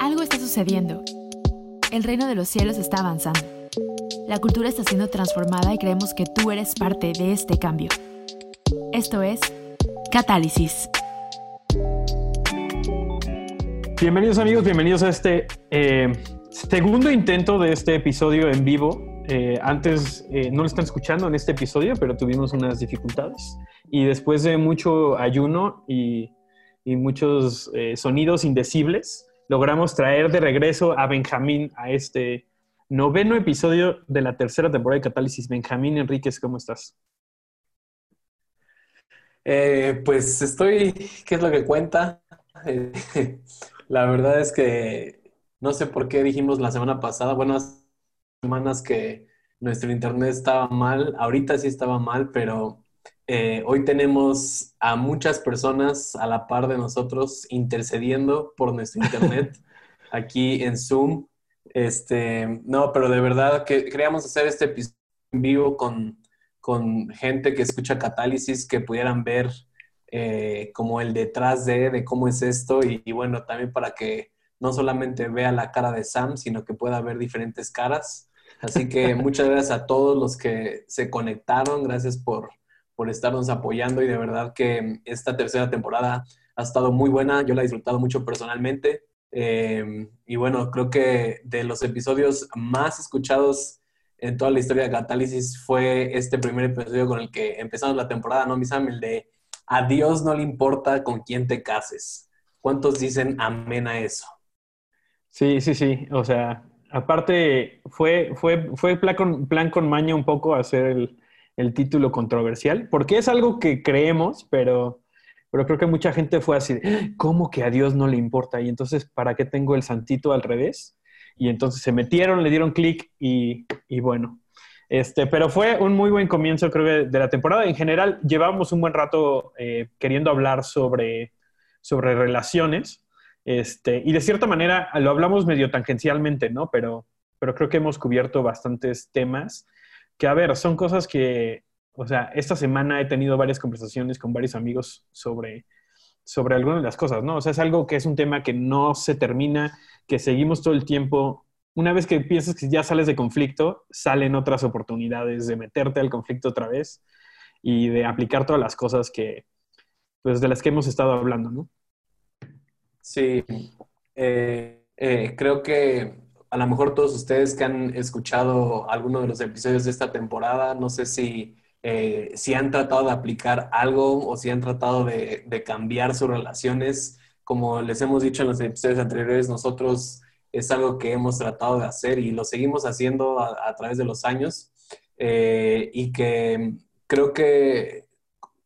Algo está sucediendo. El reino de los cielos está avanzando. La cultura está siendo transformada y creemos que tú eres parte de este cambio. Esto es Catálisis. Bienvenidos amigos, bienvenidos a este eh, segundo intento de este episodio en vivo. Eh, antes eh, no lo están escuchando en este episodio, pero tuvimos unas dificultades. Y después de mucho ayuno y, muchos sonidos indecibles, logramos traer de regreso a Benjamín a este noveno episodio de la tercera temporada de Catálisis. Benjamín Enríquez, ¿cómo estás? Eh, pues estoy, ¿qué es lo que cuenta? Eh, la verdad es que no sé por qué dijimos la semana pasada, buenas semanas que nuestro internet estaba mal, ahorita sí estaba mal, pero eh, hoy tenemos a muchas personas a la par de nosotros intercediendo por nuestro internet aquí en Zoom. Este, no, pero de verdad que queríamos hacer este episodio en vivo con, con gente que escucha Catálisis, que pudieran ver eh, como el detrás de, de cómo es esto y, y, bueno, también para que no solamente vea la cara de Sam, sino que pueda ver diferentes caras. Así que muchas gracias a todos los que se conectaron, gracias por, por estarnos apoyando y de verdad que esta tercera temporada ha estado muy buena, yo la he disfrutado mucho personalmente eh, y bueno, creo que de los episodios más escuchados en toda la historia de Catálisis fue este primer episodio con el que empezamos la temporada, ¿no, mi Sam? El de a Dios no le importa con quién te cases. ¿Cuántos dicen amén a eso? Sí, sí, sí. O sea, aparte fue, fue, fue plan, con, plan con maña un poco hacer el, el título controversial, porque es algo que creemos, pero, pero creo que mucha gente fue así, ¿cómo que a Dios no le importa? Y entonces, ¿para qué tengo el santito al revés? Y entonces se metieron, le dieron clic y, y, bueno. Este, pero fue un muy buen comienzo, creo que, de la temporada. En general, llevábamos un buen rato eh, queriendo hablar sobre, sobre relaciones. Este, y de cierta manera lo hablamos medio tangencialmente, ¿no? Pero, pero creo que hemos cubierto bastantes temas que a ver, son cosas que, o sea, esta semana he tenido varias conversaciones con varios amigos sobre, sobre algunas de las cosas, ¿no? O sea, es algo que es un tema que no se termina, que seguimos todo el tiempo. Una vez que piensas que ya sales de conflicto, salen otras oportunidades de meterte al conflicto otra vez y de aplicar todas las cosas que, pues, de las que hemos estado hablando, ¿no? Sí, eh, eh, creo que a lo mejor todos ustedes que han escuchado alguno de los episodios de esta temporada, no sé si, eh, si han tratado de aplicar algo o si han tratado de, de, cambiar sus relaciones. Como les hemos dicho en los episodios anteriores, nosotros es algo que hemos tratado de hacer y lo seguimos haciendo a, través de los años. Y que creo que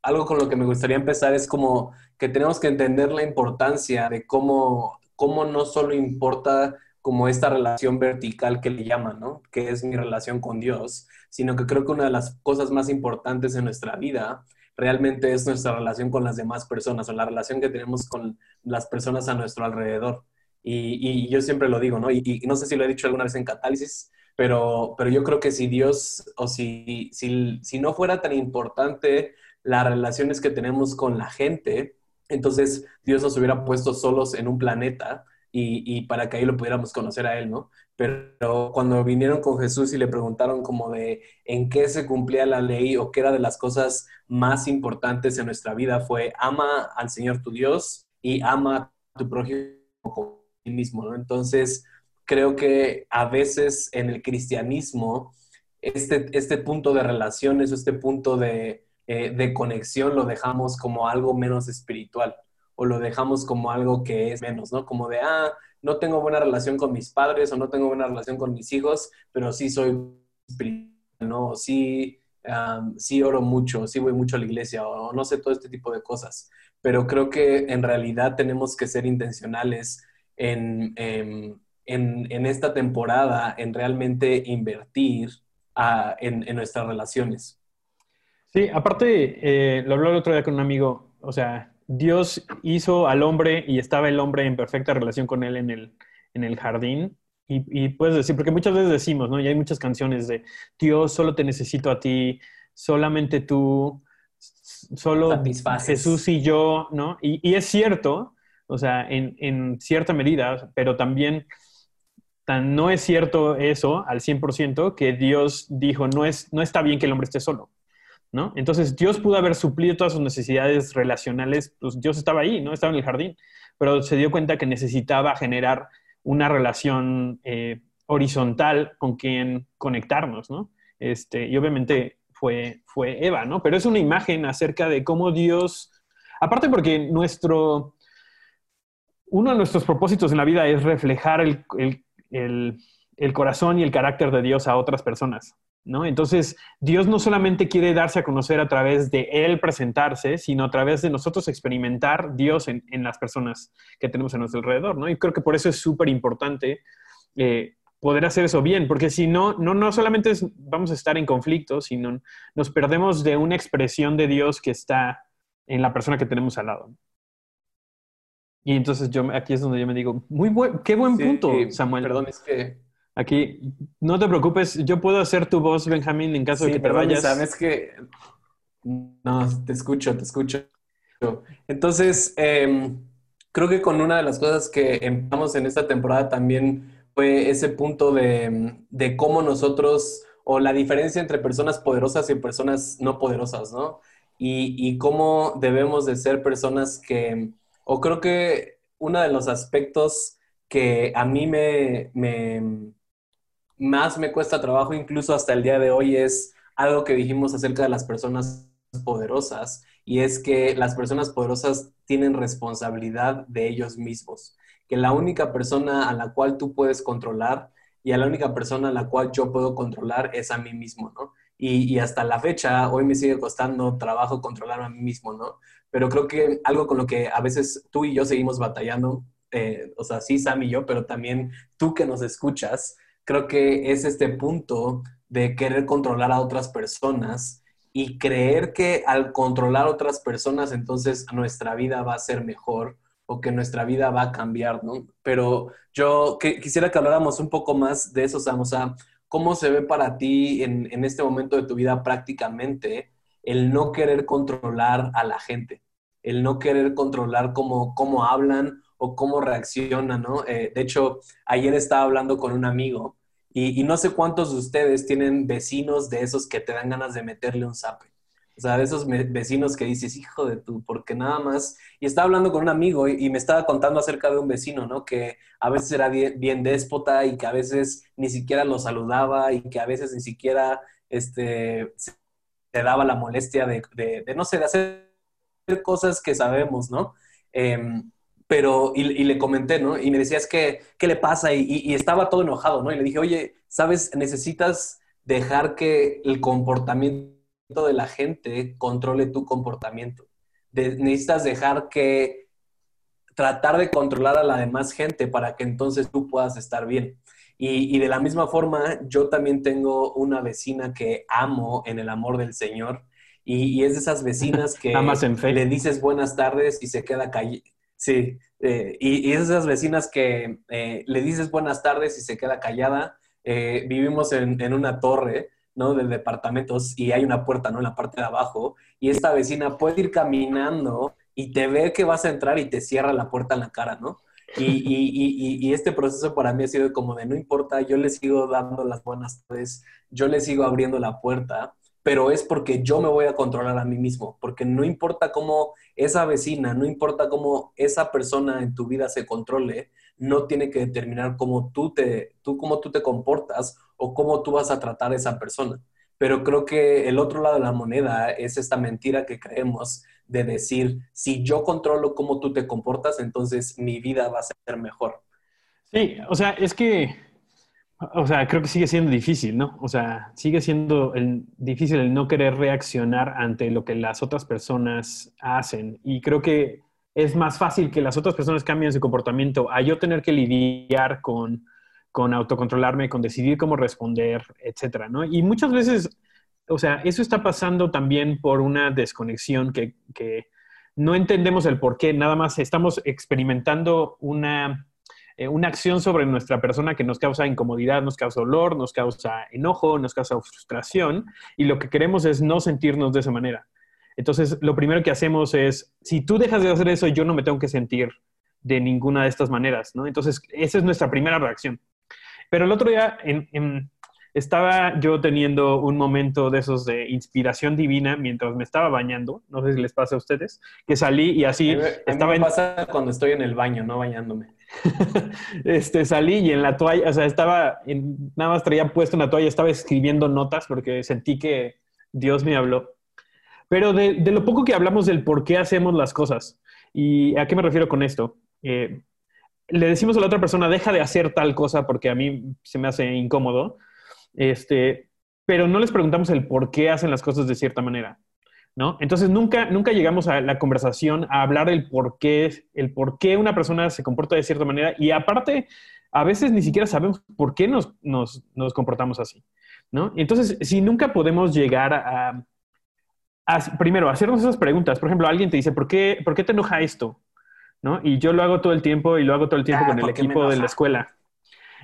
algo con lo que me gustaría empezar es como que tenemos que entender la importancia de cómo, cómo no solo importa como esta relación vertical que le llaman, ¿no? Que es mi relación con Dios, sino que creo que una de las cosas más importantes en nuestra vida realmente es nuestra relación con las demás personas o la relación que tenemos con las personas a nuestro alrededor. Y, y yo siempre lo digo, ¿no? Y, y, no sé si lo he dicho alguna vez en Catálisis, pero, pero yo creo que si Dios o si, si, si no fuera tan importante las relaciones que tenemos con la gente, entonces Dios nos hubiera puesto solos en un planeta y, y, para que ahí lo pudiéramos conocer a Él, ¿no? Pero cuando vinieron con Jesús y le preguntaron como de en qué se cumplía la ley o qué era de las cosas más importantes en nuestra vida, fue ama al Señor tu Dios y ama a tu prójimo como ti mismo, ¿no? Entonces, creo que a veces en el cristianismo, este, este punto de relaciones este punto de, eh, de conexión lo dejamos como algo menos espiritual o lo dejamos como algo que es menos, ¿no? Como de, ah, no tengo buena relación con mis padres o no tengo buena relación con mis hijos, pero sí soy espiritual, ¿no? Sí, um, sí oro mucho, sí voy mucho a la iglesia o no sé todo este tipo de cosas. Pero creo que en realidad tenemos que ser intencionales en, en, en, en esta temporada, en realmente invertir uh, en, en, nuestras relaciones. Sí, aparte, eh, lo habló el otro día con un amigo, o sea, Dios hizo al hombre y estaba el hombre en perfecta relación con él en el, en el jardín. Y, y, puedes decir, porque muchas veces decimos, ¿no? Y hay muchas canciones de Dios, solo te necesito a ti, solamente tú, solo Jesús y yo, ¿no? Y, es cierto, o sea, en, en, cierta medida, pero también tan, no es cierto eso al 100% que Dios dijo, no, es, no está bien que el hombre esté solo, ¿no? Entonces Dios pudo haber suplido todas sus necesidades relacionales, pues Dios estaba ahí, ¿no? Estaba en el jardín, pero se dio cuenta que necesitaba generar una relación eh, horizontal con quien conectarnos, ¿no? Este, y obviamente fue, fue Eva, ¿no? Pero es una imagen acerca de cómo Dios, aparte porque nuestro, uno de nuestros propósitos en la vida es reflejar el, el corazón y el carácter de Dios a otras personas, ¿no? Entonces, Dios no solamente quiere darse a conocer a través de Él presentarse, sino a través de nosotros experimentar Dios en, las personas que tenemos a nuestro alrededor, ¿no? Y creo que por eso es súper importante eh, poder hacer eso bien, porque si no, no, no solamente vamos a estar en conflicto, sino nos perdemos de una expresión de Dios que está en la persona que tenemos al lado. Y entonces yo aquí es donde yo me digo, muy buen, qué buen punto, Samuel. Perdón, es que aquí no te preocupes, yo puedo hacer tu voz, Benjamín, en caso de que te vayas. Sabes que no, te escucho, te escucho. Entonces, em, creo que con una de las cosas que empezamos en esta temporada también fue ese punto de, cómo nosotros, o la diferencia entre personas poderosas y personas no poderosas, ¿no? Y, y cómo debemos de ser personas que, o creo que uno de los aspectos que a mí me, me, más me cuesta trabajo, incluso hasta el día de hoy, es algo que dijimos acerca de las personas poderosas, y es que las personas poderosas tienen responsabilidad de ellos mismos que la única persona a la cual tú puedes controlar y a la única persona a la cual yo puedo controlar es a mí mismo, ¿no? Y, hasta la fecha, hoy me sigue costando trabajo controlar a mí mismo, ¿no? Pero creo que algo con lo que a veces tú y yo seguimos batallando, eh, o sea, sí, Sam y yo, pero también tú que nos escuchas, creo que es este punto de querer controlar a otras personas y creer que al controlar a otras personas, entonces nuestra vida va a ser mejor o que nuestra vida va a cambiar, ¿no? Pero yo quisiera que habláramos un poco más de eso, Sam, o sea, ¿cómo se ve para ti en, en, este momento de tu vida prácticamente el no querer controlar a la gente, el no querer controlar cómo, cómo hablan o cómo reaccionan, ¿no? Eh, de hecho, ayer estaba hablando con un amigo y, no sé cuántos de ustedes tienen vecinos de esos que te dan ganas de meterle un zape. O sea, de esos vecinos que dices, hijo de tú, porque nada más. Y estaba hablando con un amigo y, me estaba contando acerca de un vecino, ¿no? Que a veces era bien, déspota y que a veces ni siquiera lo saludaba y que a veces ni siquiera este, se daba la molestia de, no sé, de hacer cosas que sabemos, ¿no? Em, pero, y, le comenté, ¿no? Y me decía, es que, ¿qué le pasa? Y, y, estaba todo enojado, ¿no? Y le dije, oye, ¿sabes? Necesitas dejar que el comportamiento de la gente controle tu comportamiento. necesitas dejar que tratar de controlar a la demás gente para que entonces tú puedas estar bien. Y, de la misma forma, yo también tengo una vecina que amo en el amor del Señor. Y, es de esas vecinas que le dices buenas tardes y se queda callada. Sí, eh, y, esas vecinas que eh, le dices buenas tardes y se queda callada. Eh, vivimos en, en, una torre ¿no? De departamentos y hay una puerta, ¿no? En la parte de abajo y esta vecina puede ir caminando y te ve que vas a entrar y te cierra la puerta en la cara, ¿no? Y, y, y, y, este proceso para mí ha sido como de no importa, yo le sigo dando las buenas tardes, yo le sigo abriendo la puerta, pero es porque yo me voy a controlar a mí mismo, porque no importa cómo esa vecina, no importa cómo esa persona en tu vida se controle, no tiene que determinar cómo tú te, tú, cómo tú te comportas o cómo tú vas a tratar a esa persona. Pero creo que el otro lado de la moneda es esta mentira que creemos de decir, si yo controlo cómo tú te comportas, entonces mi vida va a ser mejor. Sí, o sea, es que, o sea, creo que sigue siendo difícil, ¿no? O sea, sigue siendo difícil el no querer reaccionar ante lo que las otras personas hacen. Y creo que es más fácil que las otras personas cambien su comportamiento a yo tener que lidiar con con autocontrolarme, con decidir cómo responder, etcétera, ¿no? Y muchas veces, o sea, eso está pasando también por una desconexión que, no entendemos el por qué, nada más estamos experimentando una, eh, una acción sobre nuestra persona que nos causa incomodidad, nos causa dolor, nos causa enojo, nos causa frustración, y lo que queremos es no sentirnos de esa manera. Entonces, lo primero que hacemos es, si tú dejas de hacer eso, yo no me tengo que sentir de ninguna de estas maneras, ¿no? Entonces, esa es nuestra primera reacción. Pero el otro día estaba yo teniendo un momento de esos de inspiración divina mientras me estaba bañando, no sé si les pasa a ustedes, que salí y así estaba me pasa cuando estoy en el baño, no bañándome. este, salí y en la toalla, o sea, estaba, nada más traía puesto una toalla, estaba escribiendo notas porque sentí que Dios me habló. Pero de, lo poco que hablamos del por qué hacemos las cosas, ¿y a qué me refiero con esto? Eh, le decimos a la otra persona, deja de hacer tal cosa porque a mí se me hace incómodo, este, pero no les preguntamos el por qué hacen las cosas de cierta manera. ¿No? Entonces nunca, nunca llegamos a la conversación a hablar del por qué, el por qué una persona se comporta de cierta manera y aparte, a veces ni siquiera sabemos por qué nos, nos, nos comportamos así, ¿no? Entonces, si nunca podemos llegar a, primero, hacernos esas preguntas. Por ejemplo, alguien te dice, ¿por qué, ¿por qué te enoja esto? ¿No? Y yo lo hago todo el tiempo y lo hago todo el tiempo ah, con el equipo de la escuela.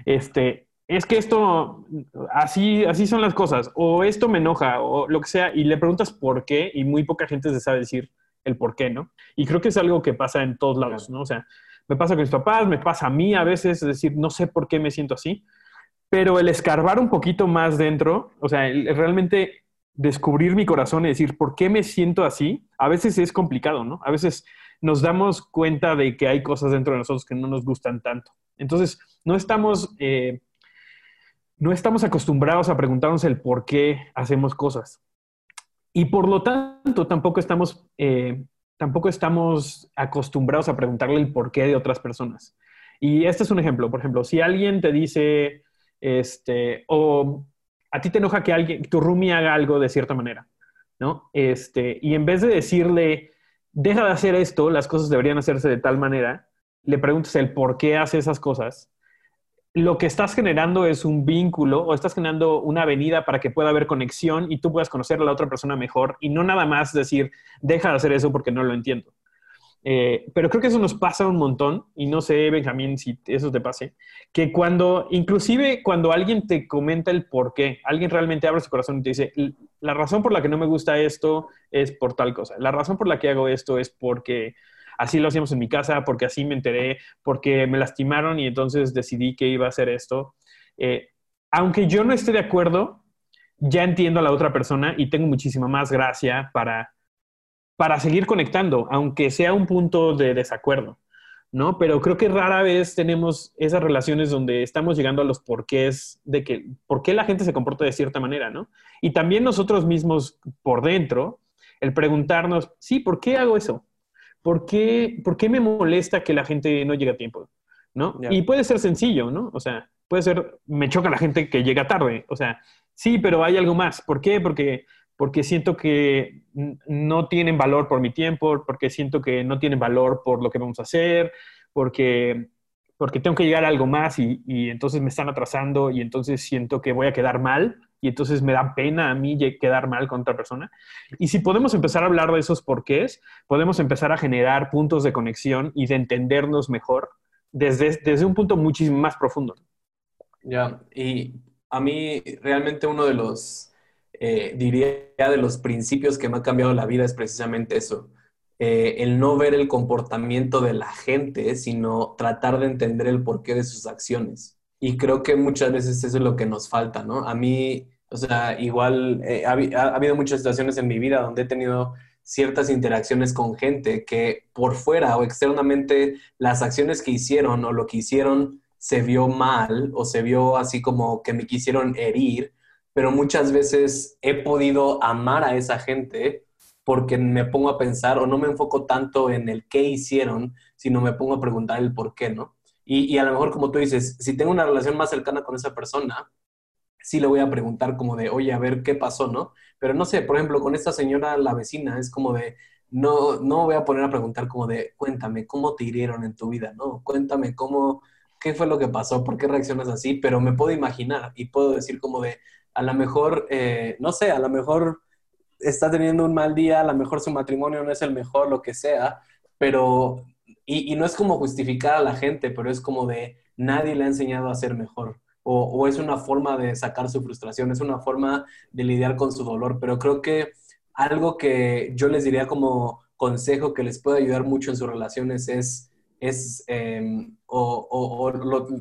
Este, es que esto, así, así son las cosas, o esto me enoja, o lo que sea, y le preguntas por qué, y muy poca gente se sabe decir el por qué, ¿no? Y creo que es algo que pasa en todos lados, ¿no? O sea, me pasa con mis papás, me pasa a mí a veces, es decir, no sé por qué me siento así, pero el escarbar un poquito más dentro, o sea, realmente descubrir mi corazón y decir, ¿por qué me siento así? A veces es complicado, ¿no? A veces nos damos cuenta de que hay cosas dentro de nosotros que no nos gustan tanto. Entonces, no estamos, eh, no estamos acostumbrados a preguntarnos el por qué hacemos cosas. Y por lo tanto, tampoco estamos, eh, tampoco estamos acostumbrados a preguntarle el por qué de otras personas. Y este es un ejemplo. Por ejemplo, si alguien te dice, este, o a ti te enoja que alguien, tu roomie haga algo de cierta manera, ¿no? Este, y en vez de decirle, deja de hacer esto, las cosas deberían hacerse de tal manera, le preguntas el por qué hace esas cosas, lo que estás generando es un vínculo o estás generando una avenida para que pueda haber conexión y tú puedas conocer a la otra persona mejor y no nada más decir, deja de hacer eso porque no lo entiendo. Eh, pero creo que eso nos pasa un montón, y no sé, Benjamín, si eso te pase, que cuando, inclusive cuando alguien te comenta el por qué, alguien realmente abre su corazón y te dice, la razón por la que no me gusta esto es por tal cosa, la razón por la que hago esto es porque así lo hacíamos en mi casa, porque así me enteré, porque me lastimaron y entonces decidí que iba a hacer esto. Eh, aunque yo no esté de acuerdo, ya entiendo a la otra persona y tengo muchísima más gracia para para seguir conectando, aunque sea un punto de desacuerdo, ¿no? Pero creo que rara vez tenemos esas relaciones donde estamos llegando a los porqués de que, por qué la gente se comporta de cierta manera, ¿no? Y también nosotros mismos por dentro, el preguntarnos, sí, ¿por qué hago eso? ¿Por qué, por qué me molesta que la gente no llegue a tiempo? ¿No? Y puede ser sencillo, ¿no? O sea, puede ser, me choca la gente que llega tarde, o sea, sí, pero hay algo más. ¿Por qué? Porque porque siento que no tienen valor por mi tiempo, porque siento que no tienen valor por lo que vamos a hacer, porque, porque tengo que llegar a algo más y, entonces me están atrasando y entonces siento que voy a quedar mal y entonces me da pena a mí quedar mal con otra persona. Y si podemos empezar a hablar de esos porqués, podemos empezar a generar puntos de conexión y de entendernos mejor desde, desde un punto muchísimo más profundo. Ya, y a mí realmente uno de los eh, diría de los principios que me ha cambiado la vida es precisamente eso. Eh, el no ver el comportamiento de la gente, sino tratar de entender el porqué de sus acciones. Y creo que muchas veces eso es lo que nos falta, ¿no? A mí, o sea, igual eh, ha, ha, habido muchas situaciones en mi vida donde he tenido ciertas interacciones con gente que por fuera o externamente las acciones que hicieron o lo que hicieron se vio mal o se vio así como que me quisieron herir pero muchas veces he podido amar a esa gente porque me pongo a pensar o no me enfoco tanto en el qué hicieron, sino me pongo a preguntar el por qué, ¿no? Y, a lo mejor, como tú dices, si tengo una relación más cercana con esa persona, sí le voy a preguntar como de, oye, a ver qué pasó, ¿no? Pero no sé, por ejemplo, con esta señora, la vecina, es como de, no, no voy a poner a preguntar como de, cuéntame, ¿cómo te hirieron en tu vida, ¿no? Cuéntame, ¿cómo, qué fue lo que pasó? ¿Por qué reaccionas así? Pero me puedo imaginar y puedo decir como de, a lo mejor, eh, no sé, a lo mejor está teniendo un mal día, a lo mejor su matrimonio no es el mejor, lo que sea, pero, y, no es como justificar a la gente, pero es como de nadie le ha enseñado a ser mejor. O, o, es una forma de sacar su frustración, es una forma de lidiar con su dolor, pero creo que algo que yo les diría como consejo que les puede ayudar mucho en sus relaciones es, es em, o,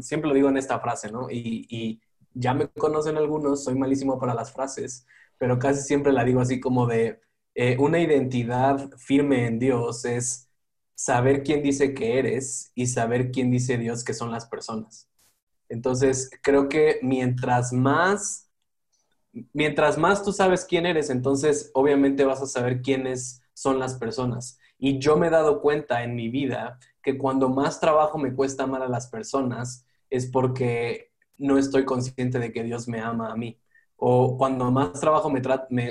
siempre lo digo en esta frase, ¿no? Y, ya me conocen algunos, soy malísimo para las frases, pero casi siempre la digo así como de eh, una identidad firme en Dios es saber quién dice que eres y saber quién dice Dios que son las personas. Entonces, creo que mientras más mientras más tú sabes quién eres, entonces obviamente vas a saber quiénes son las personas. Y yo me he dado cuenta en mi vida que cuando más trabajo me cuesta amar a las personas es porque no estoy consciente de que Dios me ama a mí. O cuando más trabajo me,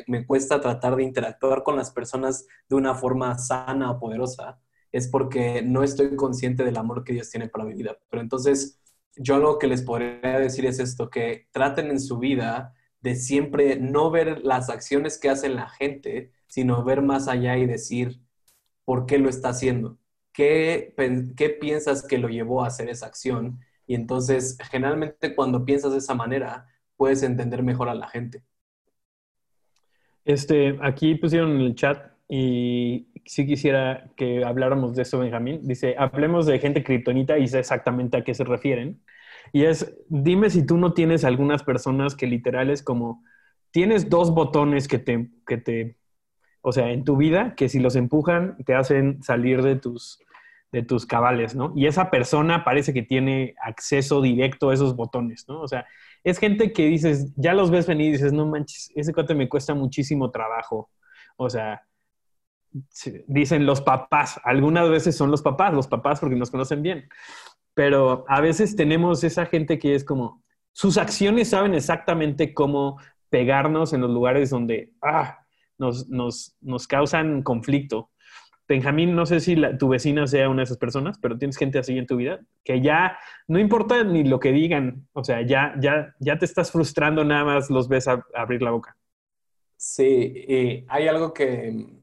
me, cuesta tratar de interactuar con las personas de una forma sana o poderosa, es porque no estoy consciente del amor que Dios tiene para mi vida. Pero entonces, yo lo que les podría decir es esto, que traten en su vida de siempre no ver las acciones que hace la gente, sino ver más allá y decir por qué lo está haciendo, qué, qué piensas que lo llevó a hacer esa acción. Y entonces, generalmente cuando piensas de esa manera, puedes entender mejor a la gente. Este, aquí pusieron en el chat y sí quisiera que habláramos de eso, Benjamín. Dice, hablemos de gente criptonita y sé exactamente a qué se refieren. Y es, dime si tú no tienes algunas personas que literal es como, tienes dos botones que te, que te, o sea, en tu vida, que si los empujan te hacen salir de tus, de tus cabales, ¿no? Y esa persona parece que tiene acceso directo a esos botones, ¿no? O sea, es gente que dices, ya los ves venir y dices, no manches, ese cuate me cuesta muchísimo trabajo. O sea, dicen los papás, algunas veces son los papás, los papás porque nos conocen bien pero a veces tenemos esa gente que es como, sus acciones saben exactamente cómo pegarnos en los lugares donde ah, nos, nos, nos, causan conflicto. Benjamín, no sé si tu vecina sea una de esas personas, pero tienes gente así en tu vida que ya no importa ni lo que digan, o sea, ya, ya, ya te estás frustrando, nada más los ves abrir la boca. Sí, hay algo que,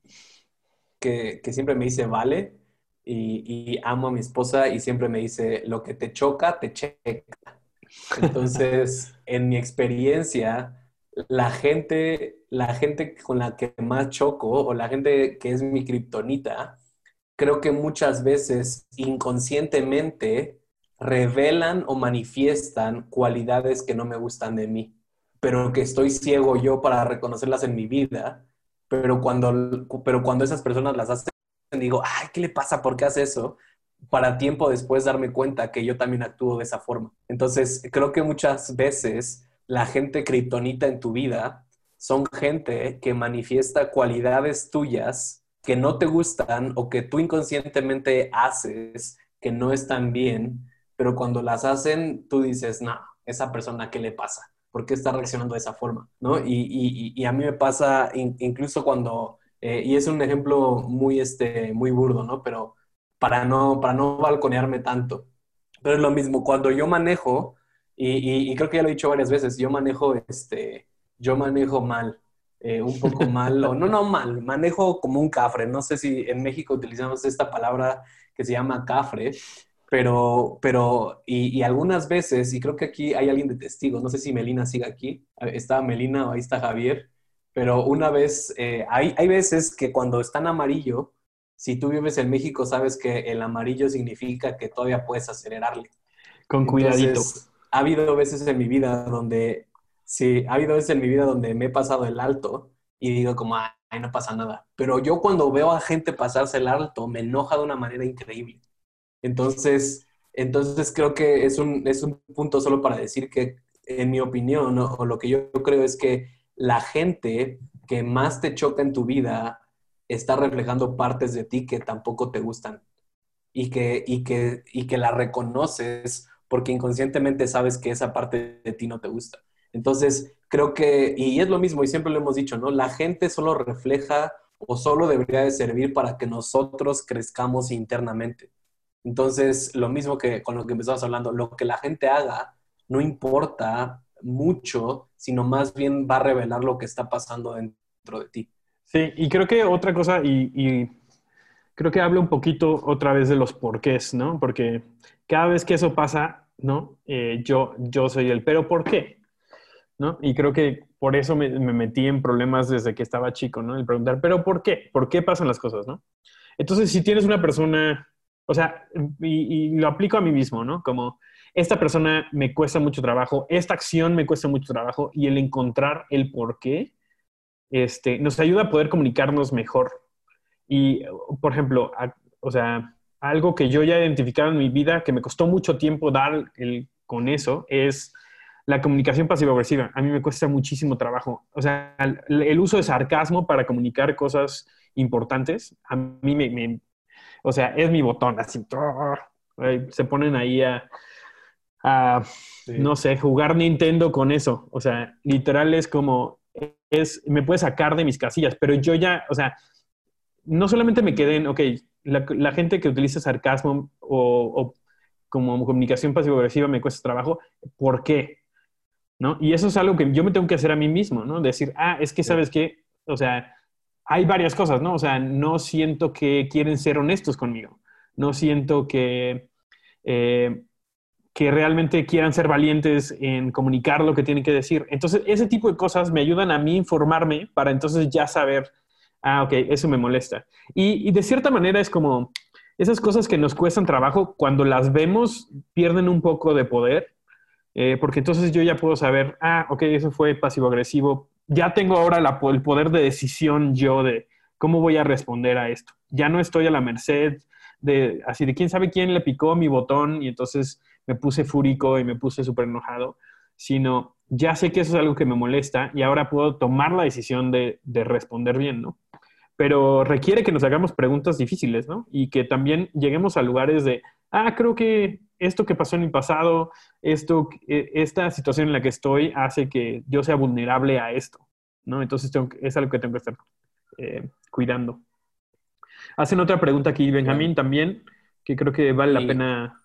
que, que siempre me dice, vale, y, amo a mi esposa y siempre me dice, lo que te choca, te checa. Entonces, en mi experiencia, la gente, la gente con la que más choco o la gente que es mi kriptonita, creo que muchas veces inconscientemente revelan o manifiestan cualidades que no me gustan de mí, pero que estoy ciego yo para reconocerlas en mi vida, pero cuando, pero cuando esas personas las hacen digo, ay, ¿qué le pasa? ¿Por qué hace eso? Para tiempo después darme cuenta que yo también actúo de esa forma. Entonces, creo que muchas veces la gente kriptonita en tu vida son gente que manifiesta cualidades tuyas que no te gustan o que tú inconscientemente haces que no están bien, pero cuando las hacen, tú dices, no, esa persona, ¿qué le pasa? ¿Por qué está reaccionando de esa forma? ¿No? Y, a mí me pasa incluso cuando eh, y es un ejemplo muy, este, muy burdo, ¿no? Pero para no, para no balconearme tanto. Pero es lo mismo, cuando yo manejo, y, y, creo que ya lo he dicho varias veces, yo manejo, este, yo manejo mal, eh, un poco mal, o no, no mal, manejo como un cafre. No sé si en México utilizamos esta palabra que se llama cafre, pero, pero, y, y, algunas veces, y creo que aquí hay alguien de testigo, no sé si Melina sigue aquí, está Melina o ahí está Javier, pero una vez, eh, hay, hay veces que cuando está en amarillo, si tú vives en México, sabes que el amarillo significa que todavía puedes acelerarle. Con cuidadito. ha habido veces en mi vida donde, sí, ha habido veces en mi vida donde me he pasado el alto y digo como, ay, no pasa nada. Pero yo cuando veo a gente pasarse el alto, me enoja de una manera increíble. Entonces, entonces creo que es un, es un punto solo para decir que, en mi opinión, o lo que yo creo es que la gente que más te choca en tu vida está reflejando partes de ti que tampoco te gustan y que, y que, y que la reconoces porque inconscientemente sabes que esa parte de ti no te gusta. Entonces, creo que, y es lo mismo, y siempre lo hemos dicho, ¿no? La gente solo refleja o solo debería de servir para que nosotros crezcamos internamente. Entonces, lo mismo que con lo que empezamos hablando, lo que la gente haga no importa mucho, sino más bien va a revelar lo que está pasando dentro de ti. Sí, y creo que otra cosa, y, creo que hablo un poquito otra vez de los porqués, ¿no? Porque cada vez que eso pasa, ¿no? Eh, yo, yo soy el, pero ¿por qué? ¿no? Y creo que por eso me, metí en problemas desde que estaba chico, ¿no? El preguntar, ¿pero por qué? ¿Por qué pasan las cosas, no? Entonces, si tienes una persona, o sea, y, lo aplico a mí mismo, ¿no? Como esta persona me cuesta mucho trabajo, esta acción me cuesta mucho trabajo y el encontrar el por qué este, nos ayuda a poder comunicarnos mejor. Y, por ejemplo, o sea, algo que yo ya he identificado en mi vida que me costó mucho tiempo dar el, con eso es la comunicación pasivo-agresiva. A mí me cuesta muchísimo trabajo. O sea, el, uso de sarcasmo para comunicar cosas importantes, a mí me, o sea, es mi botón, así, se ponen ahí a, no sé, jugar Nintendo con eso. O sea, literal es como, es, me puede sacar de mis casillas, pero yo ya, o sea, no solamente me quedé en, ok, la, gente que utiliza sarcasmo o, como comunicación pasivo-agresiva me cuesta trabajo, ¿por qué? ¿No? Y eso es algo que yo me tengo que hacer a mí mismo, ¿no? Decir, ah, es que sabes qué, o sea, hay varias cosas, ¿no? O sea, no siento que quieren ser honestos conmigo, no siento que, eh, que realmente quieran ser valientes en comunicar lo que tienen que decir. Entonces, ese tipo de cosas me ayudan a mí informarme para entonces ya saber ah, ok, eso me molesta. Y, de cierta manera es como esas cosas que nos cuestan trabajo, cuando las vemos, pierden un poco de poder, eh, porque entonces yo ya puedo saber, ah, ok, eso fue pasivo-agresivo. Ya tengo ahora el poder de decisión yo de cómo voy a responder a esto. Ya no estoy a la merced de, así de quién sabe quién le picó mi botón y entonces me puse fúrico y me puse súper enojado, sino ya sé que eso es algo que me molesta y ahora puedo tomar la decisión de, de responder bien, ¿no? Pero requiere que nos hagamos preguntas difíciles, ¿no? Y que también lleguemos a lugares de, ah, creo que esto que pasó en mi pasado, esto, e, esta situación en la que estoy hace que yo sea vulnerable a esto, ¿no? Entonces es algo que tengo que estar eh, cuidando. Hacen otra pregunta aquí, Benjamín, también, que creo que vale la pena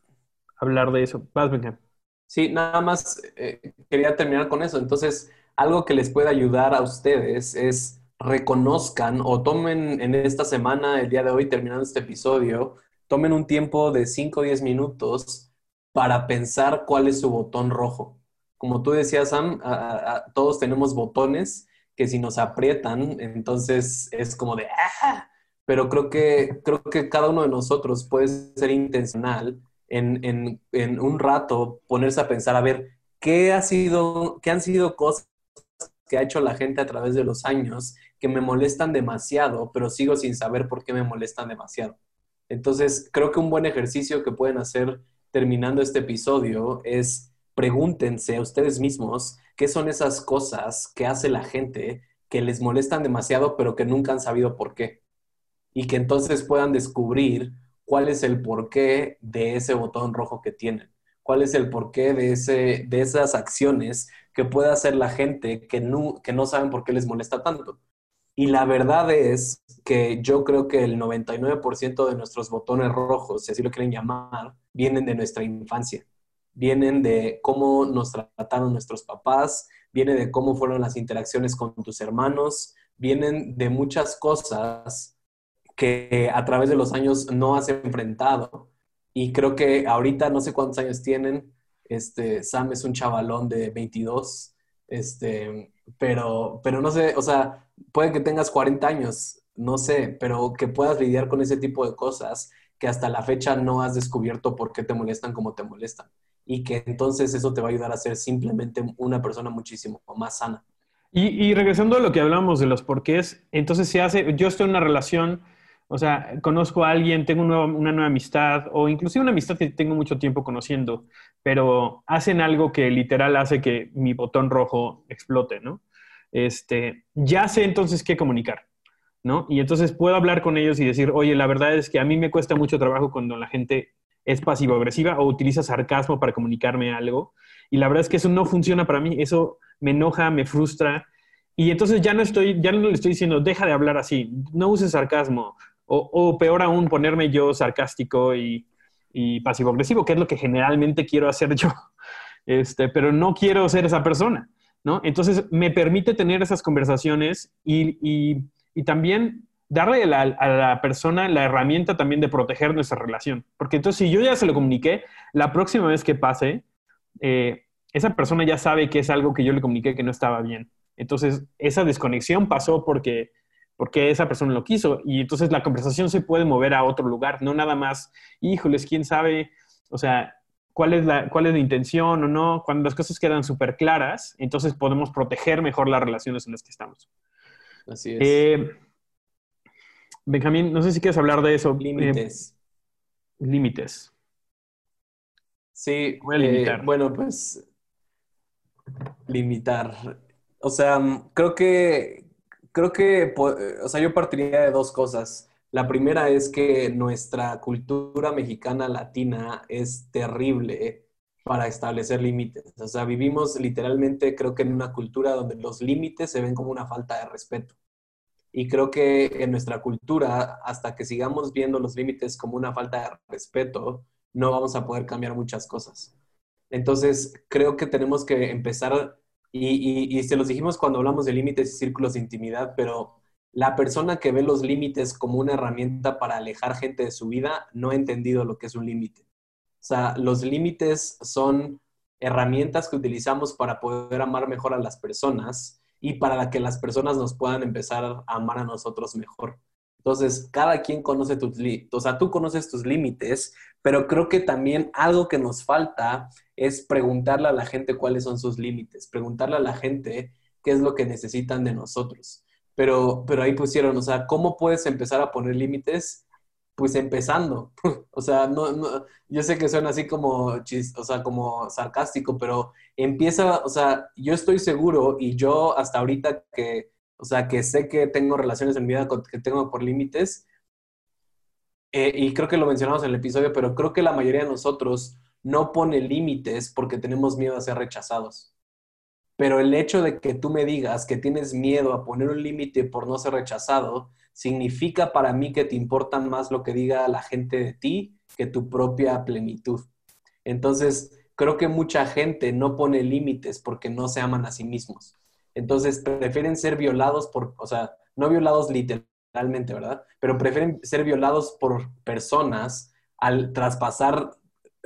hablar de eso. Vas, Benjamín. Sí, nada más eh, quería terminar con eso. Entonces, algo que les puede ayudar a ustedes es reconozcan o tomen en esta semana, el día de hoy, terminando este episodio, tomen un tiempo de 5 o 10 minutos para pensar cuál es su botón rojo. Como tú decías, Sam, todos tenemos botones que si nos aprietan, entonces es como de ¡ah! Pero creo que, creo que cada uno de nosotros puede ser intencional en, en, en un rato ponerse a pensar, a ver, ¿qué, ha sido, qué han sido cosas que ha hecho la gente a través de los años que me molestan demasiado, pero sigo sin saber por qué me molestan demasiado. Entonces, creo que un buen ejercicio que pueden hacer terminando este episodio es pregúntense a ustedes mismos qué son esas cosas que hace la gente que les molestan demasiado, pero que nunca han sabido por qué. Y que entonces puedan descubrir cuál es el porqué de ese botón rojo que tienen. Cuál es el porqué de, ese, de esas acciones que puede hacer la gente que no, que no saben por qué les molesta tanto. Y la verdad es que yo creo que el 99% de nuestros botones rojos, si así lo quieren llamar, vienen de nuestra infancia. Vienen de cómo nos trataron nuestros papás, vienen de cómo fueron las interacciones con tus hermanos, vienen de muchas cosas que a través de los años no has enfrentado. Y creo que ahorita no sé cuántos años tienen, este, Sam es un chavalón de 22, este, pero, pero no sé, o sea, puede que tengas 40 años, no sé, pero que puedas lidiar con ese tipo de cosas que hasta la fecha no has descubierto por qué te molestan como te molestan. Y que entonces eso te va a ayudar a ser simplemente una persona muchísimo más sana. Y, y regresando a lo que hablamos de los porqués, entonces se hace, yo estoy en una relación o sea, conozco a alguien, tengo una nueva amistad o inclusive una amistad que tengo mucho tiempo conociendo, pero hacen algo que literal hace que mi botón rojo explote, ¿no? Este, ya sé entonces qué comunicar, ¿no? Y entonces puedo hablar con ellos y decir, oye, la verdad es que a mí me cuesta mucho trabajo cuando la gente es pasivo-agresiva o utiliza sarcasmo para comunicarme algo. Y la verdad es que eso no funciona para mí, eso me enoja, me frustra. Y entonces ya no estoy, ya no le estoy diciendo, deja de hablar así, no uses sarcasmo, o, peor aún, ponerme yo sarcástico y, pasivo-agresivo, que es lo que generalmente quiero hacer yo. Este, pero no quiero ser esa persona, ¿no? Entonces me permite tener esas conversaciones y, también darle a la, persona la herramienta también de proteger nuestra relación. Porque entonces si yo ya se lo comuniqué, la próxima vez que pase, eh, esa persona ya sabe que es algo que yo le comuniqué que no estaba bien. Entonces, esa desconexión pasó porque, porque esa persona lo quiso y entonces la conversación se puede mover a otro lugar, no nada más, híjoles, quién sabe, o sea, cuál es la, cuál es la intención o no. Cuando las cosas quedan súper claras, entonces podemos proteger mejor las relaciones en las que estamos. Así es. Eh, Benjamín, no sé si quieres hablar de eso. Eh, Límites. límites. Sí, Voy a limitar. eh, bueno, pues limitar. O sea, creo que, creo que, eh, o sea, yo partiría de dos cosas. La primera es que nuestra cultura mexicana latina es terrible para establecer límites. O sea, vivimos literalmente, creo que en una cultura donde los límites se ven como una falta de respeto. Y creo que en nuestra cultura, hasta que sigamos viendo los límites como una falta de respeto, no vamos a poder cambiar muchas cosas. Entonces, creo que tenemos que empezar, y, se los dijimos cuando hablamos de límites y círculos de intimidad, pero la persona que ve los límites como una herramienta para alejar gente de su vida no ha entendido lo que es un límite. O sea, los límites son herramientas que utilizamos para poder amar mejor a las personas y para que las personas nos puedan empezar a amar a nosotros mejor. Entonces, cada quien conoce tus límites, o sea, tú conoces tus límites, pero creo que también algo que nos falta es preguntarle a la gente cuáles son sus límites, preguntarle a la gente qué es lo que necesitan de nosotros. Pero, pero ahí pusieron, o sea, ¿cómo puedes empezar a poner límites? Pues empezando. O sea, no, no, yo sé que suena así como, chis, o sea, como sarcástico, pero empieza, o sea, yo estoy seguro y yo hasta ahorita que, o sea, que sé que tengo relaciones en mi vida que tengo por límites, eh, y creo que lo mencionamos en el episodio, pero creo que la mayoría de nosotros no pone límites porque tenemos miedo a ser rechazados. Pero el hecho de que tú me digas que tienes miedo a poner un límite por no ser rechazado, significa para mí que te importa más lo que diga la gente de ti que tu propia plenitud. Entonces, creo que mucha gente no pone límites porque no se aman a sí mismos. Entonces, prefieren ser violados por, o sea, no violados literalmente, ¿verdad? Pero prefieren ser violados por personas al traspasar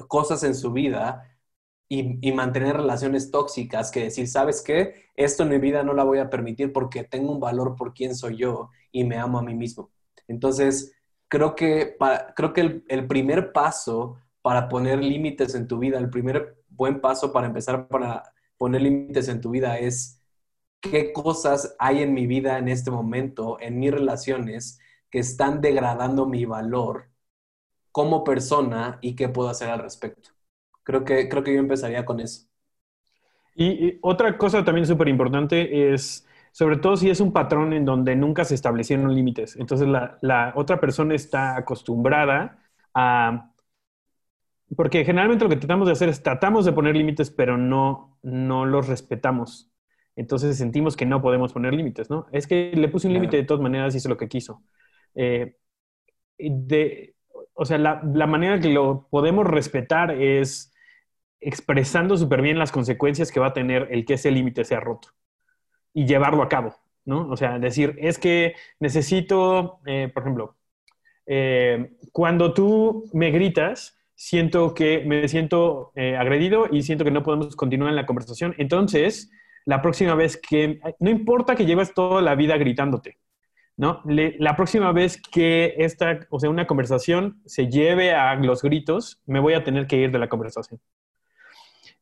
cosas en su vida y, mantener relaciones tóxicas que decir, ¿sabes qué? Esto en mi vida no la voy a permitir porque tengo un valor por quién soy yo y me amo a mí mismo. Entonces, creo que, creo que el, el primer paso para poner límites en tu vida, el primer buen paso para empezar para poner límites en tu vida es qué cosas hay en mi vida en este momento, en mis relaciones, que están degradando mi valor como persona y qué puedo hacer al respecto. Creo que, creo que yo empezaría con eso. Y, y otra cosa también súper importante es, sobre todo si es un patrón en donde nunca se establecieron límites. Entonces la, la otra persona está acostumbrada a... Porque generalmente lo que tratamos de hacer es tratamos de poner límites, pero no, no los respetamos. Entonces sentimos que no podemos poner límites, ¿no? Es que le puse un límite de todas maneras hizo lo que quiso. Eh, de, o sea, la, la manera que lo podemos respetar es expresando súper bien las consecuencias que va a tener el que ese límite sea roto y llevarlo a cabo, ¿no? O sea, decir, es que necesito, eh, por ejemplo, eh, cuando tú me gritas, siento que me siento agredido y siento que no podemos continuar en la conversación. Entonces, la próxima vez que, no importa que lleves toda la vida gritándote, ¿no? La próxima vez que esta, o sea, una conversación se lleve a los gritos, me voy a tener que ir de la conversación.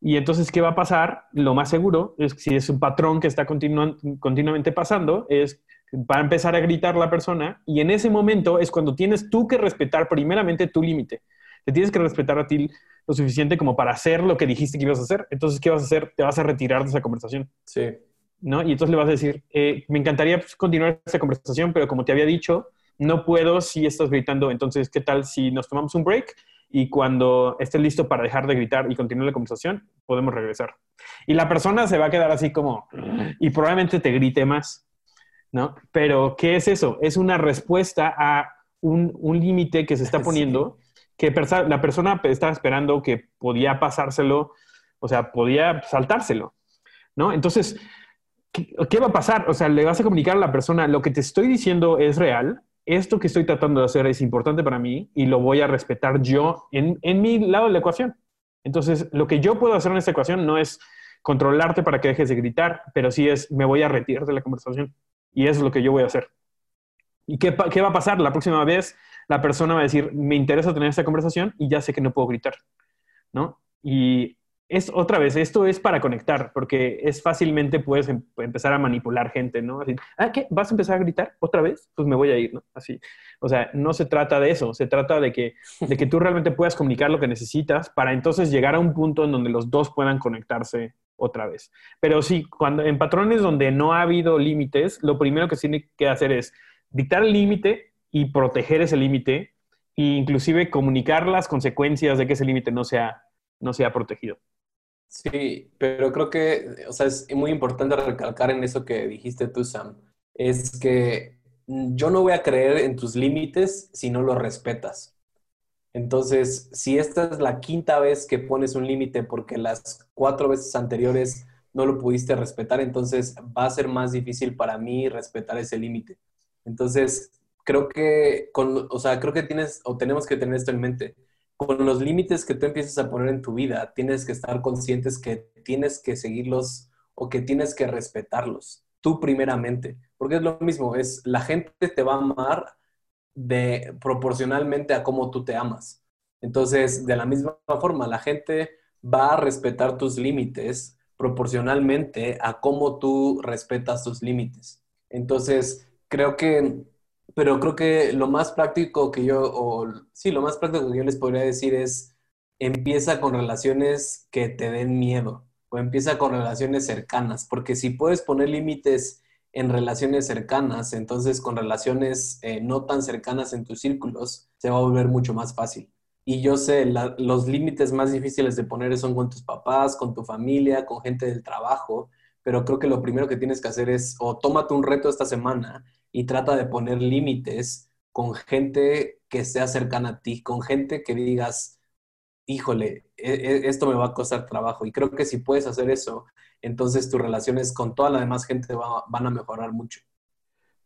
Y entonces, ¿qué va a pasar? Lo más seguro es que si es un patrón que está continua- continuamente pasando, es va a empezar a gritar la persona y en ese momento es cuando tienes tú que respetar primeramente tu límite. Te tienes que respetar a ti lo suficiente como para hacer lo que dijiste que ibas a hacer. Entonces, ¿qué vas a hacer? Te vas a retirar de esa conversación. Sí. ¿no? Y entonces le vas a decir, eh, me encantaría pues, continuar esta conversación, pero como te había dicho, no puedo si estás gritando. Entonces, ¿qué tal si nos tomamos un break? Y cuando estés listo para dejar de gritar y continuar la conversación, podemos regresar. Y la persona se va a quedar así como, y probablemente te grite más, ¿no? Pero, ¿qué es eso? Es una respuesta a un, un límite que se está Sí. Que la persona estaba esperando que podía pasárselo, o sea, podía saltárselo, ¿no? Entonces, ¿qué, va a pasar? O sea, le vas a comunicar a la persona, lo que te estoy diciendo es real, esto que estoy tratando de hacer es importante para mí y lo voy a respetar yo en, mi lado de la ecuación. Entonces, lo que yo puedo hacer en esta ecuación no es controlarte para que dejes de gritar, pero sí es, me voy a retirar de la conversación. Y es lo que yo voy a hacer. ¿Y qué va a pasar? La próxima vez la persona va a decir, me interesa tener esta conversación y ya sé que no puedo gritar, ¿no? Y es otra vez, esto es para conectar, porque es fácilmente puedes em, empezar a manipular gente, ¿no? Así, ah, ¿qué? ¿Vas a empezar a gritar otra vez? Pues me voy a ir, ¿no? Así. O sea, no se trata de eso, se trata de que, de que tú realmente puedas comunicar lo que necesitas para entonces llegar a un punto en donde los dos puedan conectarse otra vez. Pero sí, cuando en patrones donde no ha habido límites, lo primero que se tiene que hacer es dictar el límite y proteger ese límite e inclusive comunicar las consecuencias de que ese límite no sea, no sea protegido. Sí, pero creo que, o sea, es muy importante recalcar en eso que dijiste tú, Sam, es que yo no voy a creer en tus límites si no los respetas. Entonces, si esta es la quinta vez que pones un límite porque las cuatro veces anteriores no lo pudiste respetar, entonces va a ser más difícil para mí respetar ese límite. Entonces, creo que, con, o sea, creo que tienes o tenemos que tener esto en mente con los límites que tú empiezas a poner en tu vida, tienes que estar conscientes que tienes que seguirlos o que tienes que respetarlos, tú primeramente, porque es lo mismo, es la gente te va a amar de proporcionalmente a cómo tú te amas. Entonces, de la misma forma, la gente va a respetar tus límites proporcionalmente a cómo tú respetas tus límites. Entonces, creo que pero creo que lo más práctico que yo, o sí, lo más práctico que yo les podría decir es, empieza con relaciones que te den miedo o empieza con relaciones cercanas, porque si puedes poner límites en relaciones cercanas, entonces con relaciones eh, no tan cercanas en tus círculos, se va a volver mucho más fácil. Y yo sé, los límites más difíciles de poner son con tus papás, con tu familia, con gente del trabajo, pero creo que lo primero que tienes que hacer es, o tómate un reto esta semana y trata de poner límites con gente que sea cercana a ti, con gente que digas, híjole, e, e, esto me va a costar trabajo. Y creo que si puedes hacer eso, entonces tus relaciones con toda la demás gente van a mejorar mucho.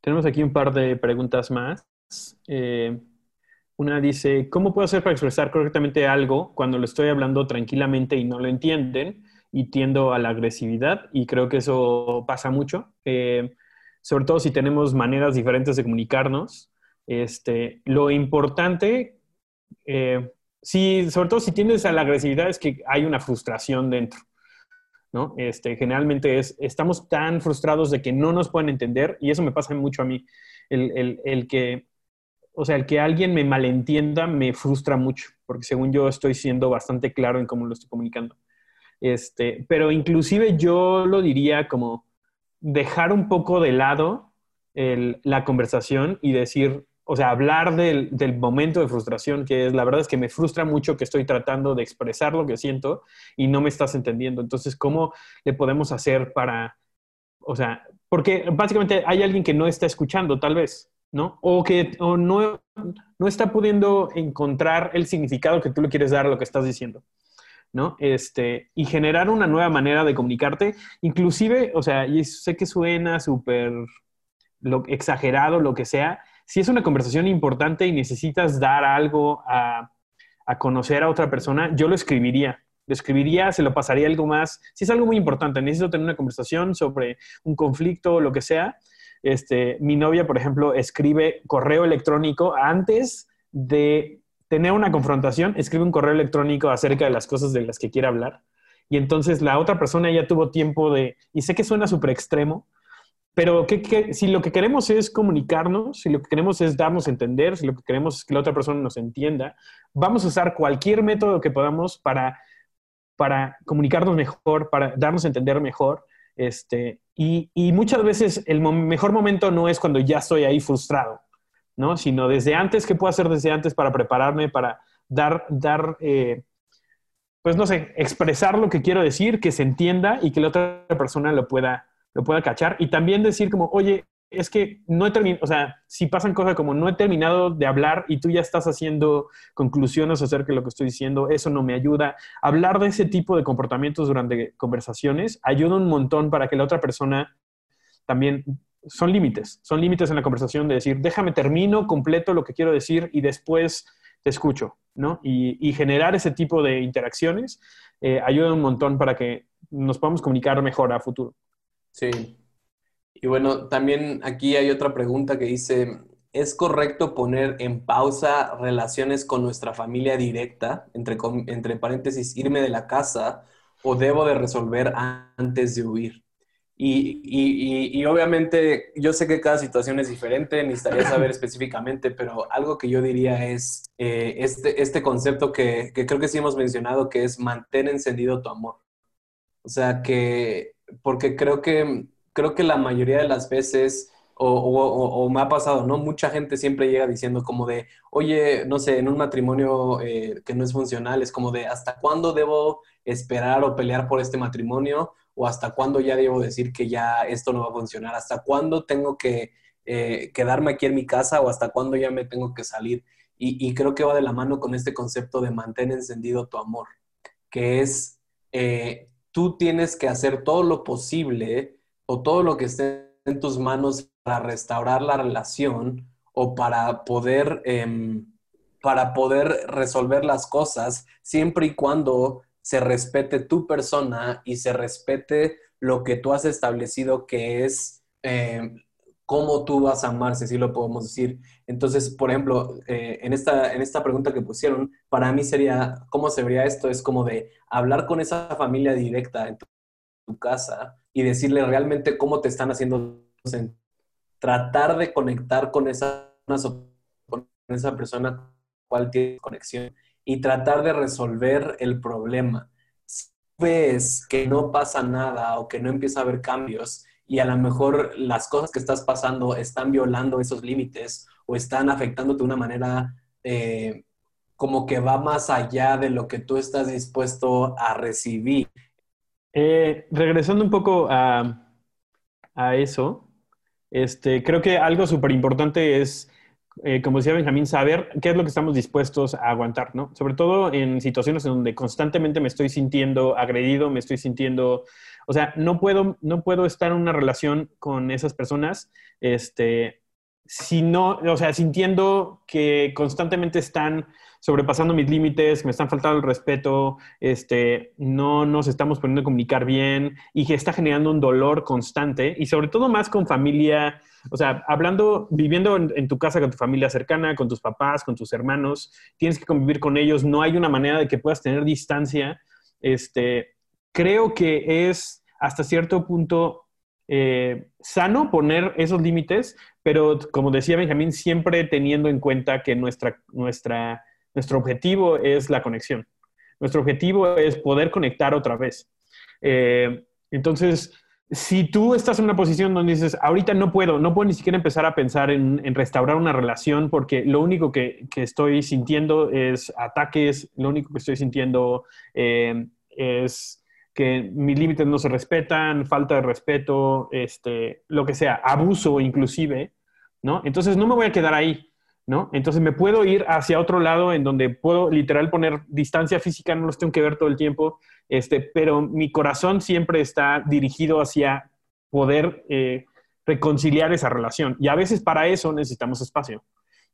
Tenemos aquí un par de preguntas más. Eh, una dice, ¿cómo puedo hacer para expresar correctamente algo cuando lo estoy hablando tranquilamente y no lo entienden? Y tiendo a la agresividad y creo que eso pasa mucho. Eh, sobre todo si tenemos maneras diferentes de comunicarnos. Este, lo importante, eh, sobre todo si tiendes a la agresividad, es que hay una frustración dentro. ¿no? Este, generalmente es, estamos tan frustrados de que no nos pueden entender, y eso me pasa mucho a mí. El, que, o sea, el que alguien me malentienda me frustra mucho, porque según yo estoy siendo bastante claro en cómo lo estoy comunicando. Este, pero inclusive yo lo diría como, dejar un poco de lado la conversación y decir, o sea, hablar del, momento de frustración, que es, la verdad es que me frustra mucho que estoy tratando de expresar lo que siento y no me estás entendiendo. Entonces, ¿cómo le podemos hacer para, o sea, porque básicamente hay alguien que no está escuchando, tal vez, ¿no? O que no, no está pudiendo encontrar el significado que tú le quieres dar a lo que estás diciendo. ¿No? Este, y generar una nueva manera de comunicarte, inclusive, o sea, y sé que suena súper exagerado, lo que sea, si es una conversación importante y necesitas dar algo a, a conocer a otra persona, yo lo escribiría. Lo escribiría, se lo pasaría algo más. Si es algo muy importante, necesito tener una conversación sobre un conflicto lo que sea. Este, mi novia, por ejemplo, escribe correo electrónico antes de tener una confrontación, escribe un correo electrónico acerca de las cosas de las que quiere hablar. Y entonces la otra persona ya tuvo tiempo de, y sé que suena súper extremo, pero si lo que queremos es comunicarnos, si lo que queremos es darnos a entender, si lo que queremos es que la otra persona nos entienda, vamos a usar cualquier método que podamos para, para comunicarnos mejor, para darnos a entender mejor. Este, y, y muchas veces el mejor momento no es cuando ya estoy ahí frustrado. ¿No? Sino desde antes, ¿qué puedo hacer desde antes para prepararme, para dar, dar eh, pues no sé, expresar lo que quiero decir, que se entienda y que la otra persona lo pueda, lo pueda cachar. Y también decir como, oye, es que no he terminado, o sea, si pasan cosas como no he terminado de hablar y tú ya estás haciendo conclusiones acerca de lo que estoy diciendo, eso no me ayuda. Hablar de ese tipo de comportamientos durante conversaciones ayuda un montón para que la otra persona también son límites, son límites en la conversación de decir, déjame termino, completo lo que quiero decir y después te escucho, ¿no? Y, generar ese tipo de interacciones eh, ayuda un montón para que nos podamos comunicar mejor a futuro. Sí. Y bueno, también aquí hay otra pregunta que dice, ¿es correcto poner en pausa relaciones con nuestra familia directa, entre, entre paréntesis, irme de la casa, o debo de resolver antes de huir? Y, y, y, obviamente yo sé que cada situación es diferente, necesitaría saber específicamente, pero algo que yo diría es eh, este, este concepto que, que, creo que sí hemos mencionado, que es mantén encendido tu amor. O sea, que, porque creo que, creo que la mayoría de las veces, o, o, o me ha pasado, ¿no? Mucha gente siempre llega diciendo como de, oye, no sé, en un matrimonio eh, que no es funcional, es como de, ¿hasta cuándo debo esperar o pelear por este matrimonio? O hasta cuándo ya debo decir que ya esto no va a funcionar, hasta cuándo tengo que eh, quedarme aquí en mi casa o hasta cuándo ya me tengo que salir. Y, creo que va de la mano con este concepto de mantener encendido tu amor, que es eh, tú tienes que hacer todo lo posible o todo lo que esté en tus manos para restaurar la relación o para poder, em, para poder resolver las cosas siempre y cuando se respete tu persona y se respete lo que tú has establecido que es eh, cómo tú vas a amarse, si lo podemos decir. Entonces, por ejemplo, eh, en, esta, en esta pregunta que pusieron, para mí sería, ¿cómo se vería esto? Es como de hablar con esa familia directa en tu, casa y decirle realmente cómo te están haciendo tratar de conectar con esa, con esa persona cual tiene conexión y tratar de resolver el problema. Si ves que no pasa nada o que no empieza a haber cambios y a lo mejor las cosas que estás pasando están violando esos límites o están afectándote de una manera eh, como que va más allá de lo que tú estás dispuesto a recibir. Eh, regresando un poco a, a eso, este, creo que algo súper importante es eh, como decía Benjamín, saber qué es lo que estamos dispuestos a aguantar, ¿no? Sobre todo en situaciones en donde constantemente me estoy sintiendo agredido, me estoy sintiendo, o sea, no puedo, no puedo estar en una relación con esas personas, este, si no, o sea, sintiendo que constantemente están sobrepasando mis límites, me están faltando el respeto, este, no nos estamos poniendo a comunicar bien y que está generando un dolor constante y sobre todo más con familia o sea, hablando, viviendo en, tu casa con tu familia cercana, con tus papás, con tus hermanos, tienes que convivir con ellos, no hay una manera de que puedas tener distancia. Este, creo que es hasta cierto punto eh, sano poner esos límites, pero como decía Benjamín, siempre teniendo en cuenta que nuestra, nuestra, nuestro objetivo es la conexión. Nuestro objetivo es poder conectar otra vez. Eh, entonces, si tú estás en una posición donde dices, ahorita no puedo, no puedo ni siquiera empezar a pensar en, restaurar una relación porque lo único que, estoy sintiendo es ataques, lo único que estoy sintiendo eh, es que mis límites no se respetan, falta de respeto, este, lo que sea, abuso inclusive, ¿no? Entonces no me voy a quedar ahí. ¿No? Entonces me puedo ir hacia otro lado en donde puedo literal poner distancia física, no los tengo que ver todo el tiempo, este, pero mi corazón siempre está dirigido hacia poder eh, reconciliar esa relación. Y a veces para eso necesitamos espacio,